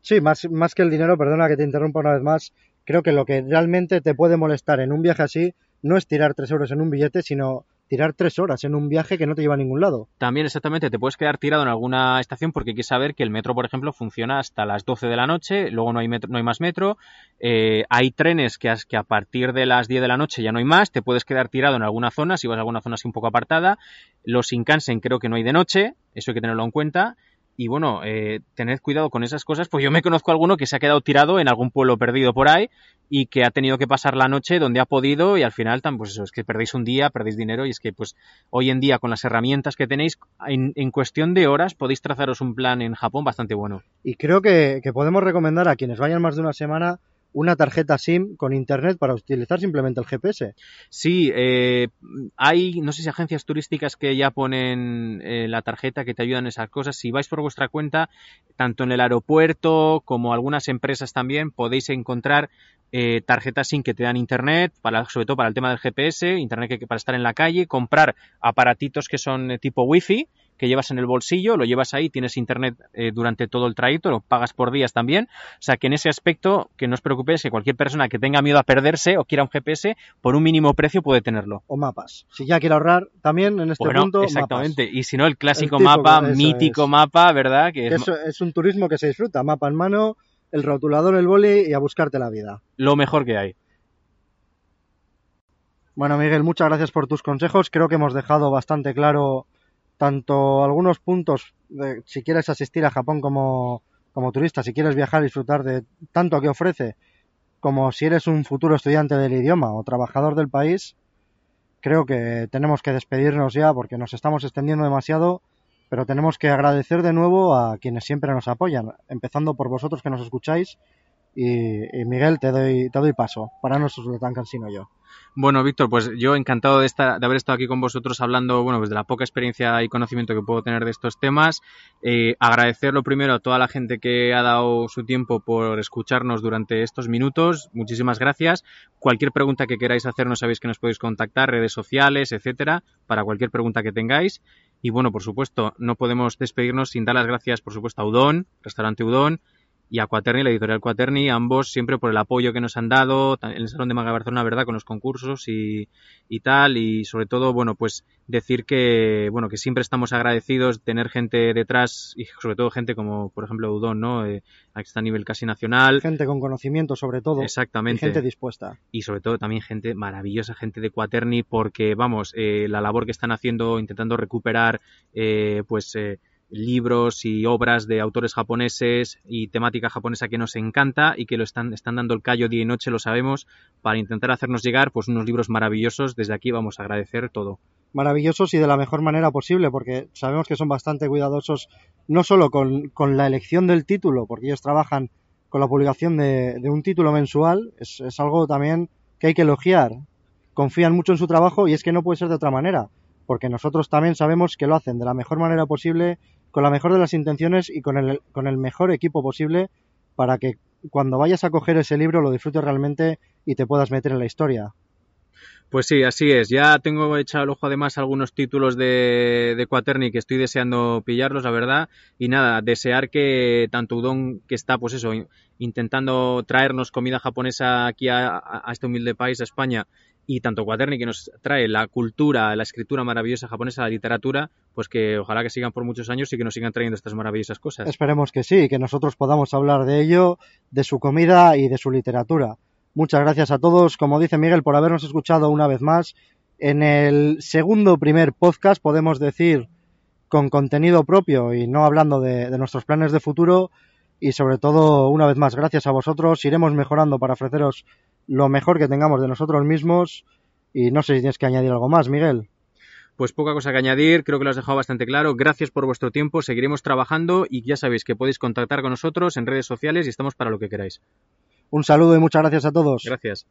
Sí, más, más que el dinero, perdona que te interrumpa una vez más, creo que lo que realmente te puede molestar en un viaje así no es tirar tres euros en un billete, sino tirar tres horas en un viaje que no te lleva a ningún lado. También exactamente te puedes quedar tirado en alguna estación porque hay que saber que el metro, por ejemplo, funciona hasta las 12 de la noche, luego no hay, metro- no hay más metro, eh, hay trenes que, a partir de las 10 de la noche ya no hay más, te puedes quedar tirado en alguna zona, si vas a alguna zona así un poco apartada, los Shinkansen creo que no hay de noche, eso hay que tenerlo en cuenta, y bueno, eh, tened cuidado con esas cosas, pues yo me conozco a alguno que se ha quedado tirado en algún pueblo perdido por ahí y que ha tenido que pasar la noche donde ha podido y al final, tan, pues eso, es que perdéis un día, perdéis dinero y es que pues hoy en día con las herramientas que tenéis, en, en cuestión de horas podéis trazaros un plan en Japón bastante bueno. Y creo que, que podemos recomendar a quienes vayan más de una semana una tarjeta SIM con internet para utilizar simplemente el GPS. Sí, eh, hay, no sé si agencias turísticas que ya ponen eh, la tarjeta que te ayudan en esas cosas. Si vais por vuestra cuenta, tanto en el aeropuerto como algunas empresas también, podéis encontrar eh, tarjetas SIM que te dan internet, para, sobre todo para el tema del GPS, internet que, que para estar en la calle, comprar aparatitos que son eh, tipo wifi que llevas en el bolsillo, lo llevas ahí, tienes internet eh, durante todo el trayecto, lo pagas por días también. O sea que en ese aspecto, que no os preocupéis, que cualquier persona que tenga miedo a perderse o quiera un GPS, por un mínimo precio puede tenerlo. O mapas. Si ya quiere ahorrar, también en este Bueno, punto, exactamente. Y si no, el clásico El mapa, mítico es. mapa, ¿verdad? Que eso es un turismo que se disfruta. Mapa en mano, el rotulador, el boli y a buscarte la vida. lo mejor que hay. Bueno, Miguel, muchas gracias por tus consejos. Creo que hemos dejado bastante claro tanto algunos puntos de si quieres asistir a Japón como, como turista, si quieres viajar y disfrutar de tanto que ofrece, como si eres un futuro estudiante del idioma o trabajador del país, creo que tenemos que despedirnos ya porque nos estamos extendiendo demasiado, pero tenemos que agradecer de nuevo a quienes siempre nos apoyan, empezando por vosotros que nos escucháis y, Miguel, te doy, te doy paso, para no ser tan cansino yo. Bueno, Víctor, pues yo encantado de, estar, de haber estado aquí con vosotros hablando, bueno, pues de la poca experiencia y conocimiento que puedo tener de estos temas. Eh, agradecerlo primero a toda la gente que ha dado su tiempo por escucharnos durante estos minutos. Muchísimas gracias. Cualquier pregunta que queráis hacernos sabéis que nos podéis contactar, redes sociales, etcétera, para cualquier pregunta que tengáis. Y bueno, por supuesto, no podemos despedirnos sin dar las gracias, por supuesto, a Udón, Restaurante Udón, y a Quaterni, la editorial Quaterni, ambos siempre por el apoyo que nos han dado en el Salón de Maga Barcelona, ¿verdad? Con los concursos y, y, tal, y sobre todo, bueno, pues decir que, bueno, que siempre estamos agradecidos de tener gente detrás y sobre todo gente como, por ejemplo, Udón, ¿no? Eh, que está a nivel casi nacional. Gente con conocimiento, sobre todo. Exactamente. Y gente dispuesta. Y sobre todo también gente maravillosa, gente de Quaterni, porque, vamos, eh, la labor que están haciendo intentando recuperar, eh, pues, eh, libros y obras de autores japoneses y temática japonesa que nos encanta y que lo están, están dando el callo día y noche, lo sabemos, para intentar hacernos llegar pues unos libros maravillosos. Desde aquí vamos a agradecer todo. Maravillosos y de la mejor manera posible, porque sabemos que son bastante cuidadosos no solo con, con la elección del título, porque ellos trabajan con la publicación de, de un título mensual, es, es algo también que hay que elogiar. Confían mucho en su trabajo y es que no puede ser de otra manera porque nosotros también sabemos que lo hacen de la mejor manera posible con la mejor de las intenciones y con el, con el mejor equipo posible para que cuando vayas a coger ese libro lo disfrutes realmente y te puedas meter en la historia. Pues sí, así es. Ya tengo echado el ojo además algunos títulos de, de Quaterni que estoy deseando pillarlos, la verdad. Y nada, desear que tanto Udon, que está, pues eso, intentando traernos comida japonesa aquí a, a este humilde país, a España, y tanto Quaterni que nos trae la cultura, la escritura maravillosa japonesa, la literatura, pues que ojalá que sigan por muchos años y que nos sigan trayendo estas maravillosas cosas. Esperemos que sí, que nosotros podamos hablar de ello, de su comida y de su literatura. Muchas gracias a todos, como dice Miguel, por habernos escuchado una vez más. En el segundo primer podcast podemos decir con contenido propio y no hablando de, de nuestros planes de futuro y sobre todo, una vez más, gracias a vosotros, iremos mejorando para ofreceros lo mejor que tengamos de nosotros mismos y no sé si tienes que añadir algo más, Miguel. Pues poca cosa que añadir, creo que lo has dejado bastante claro. Gracias por vuestro tiempo, seguiremos trabajando y ya sabéis que podéis contactar con nosotros en redes sociales y estamos para lo que queráis. Un saludo y muchas gracias a todos. Gracias.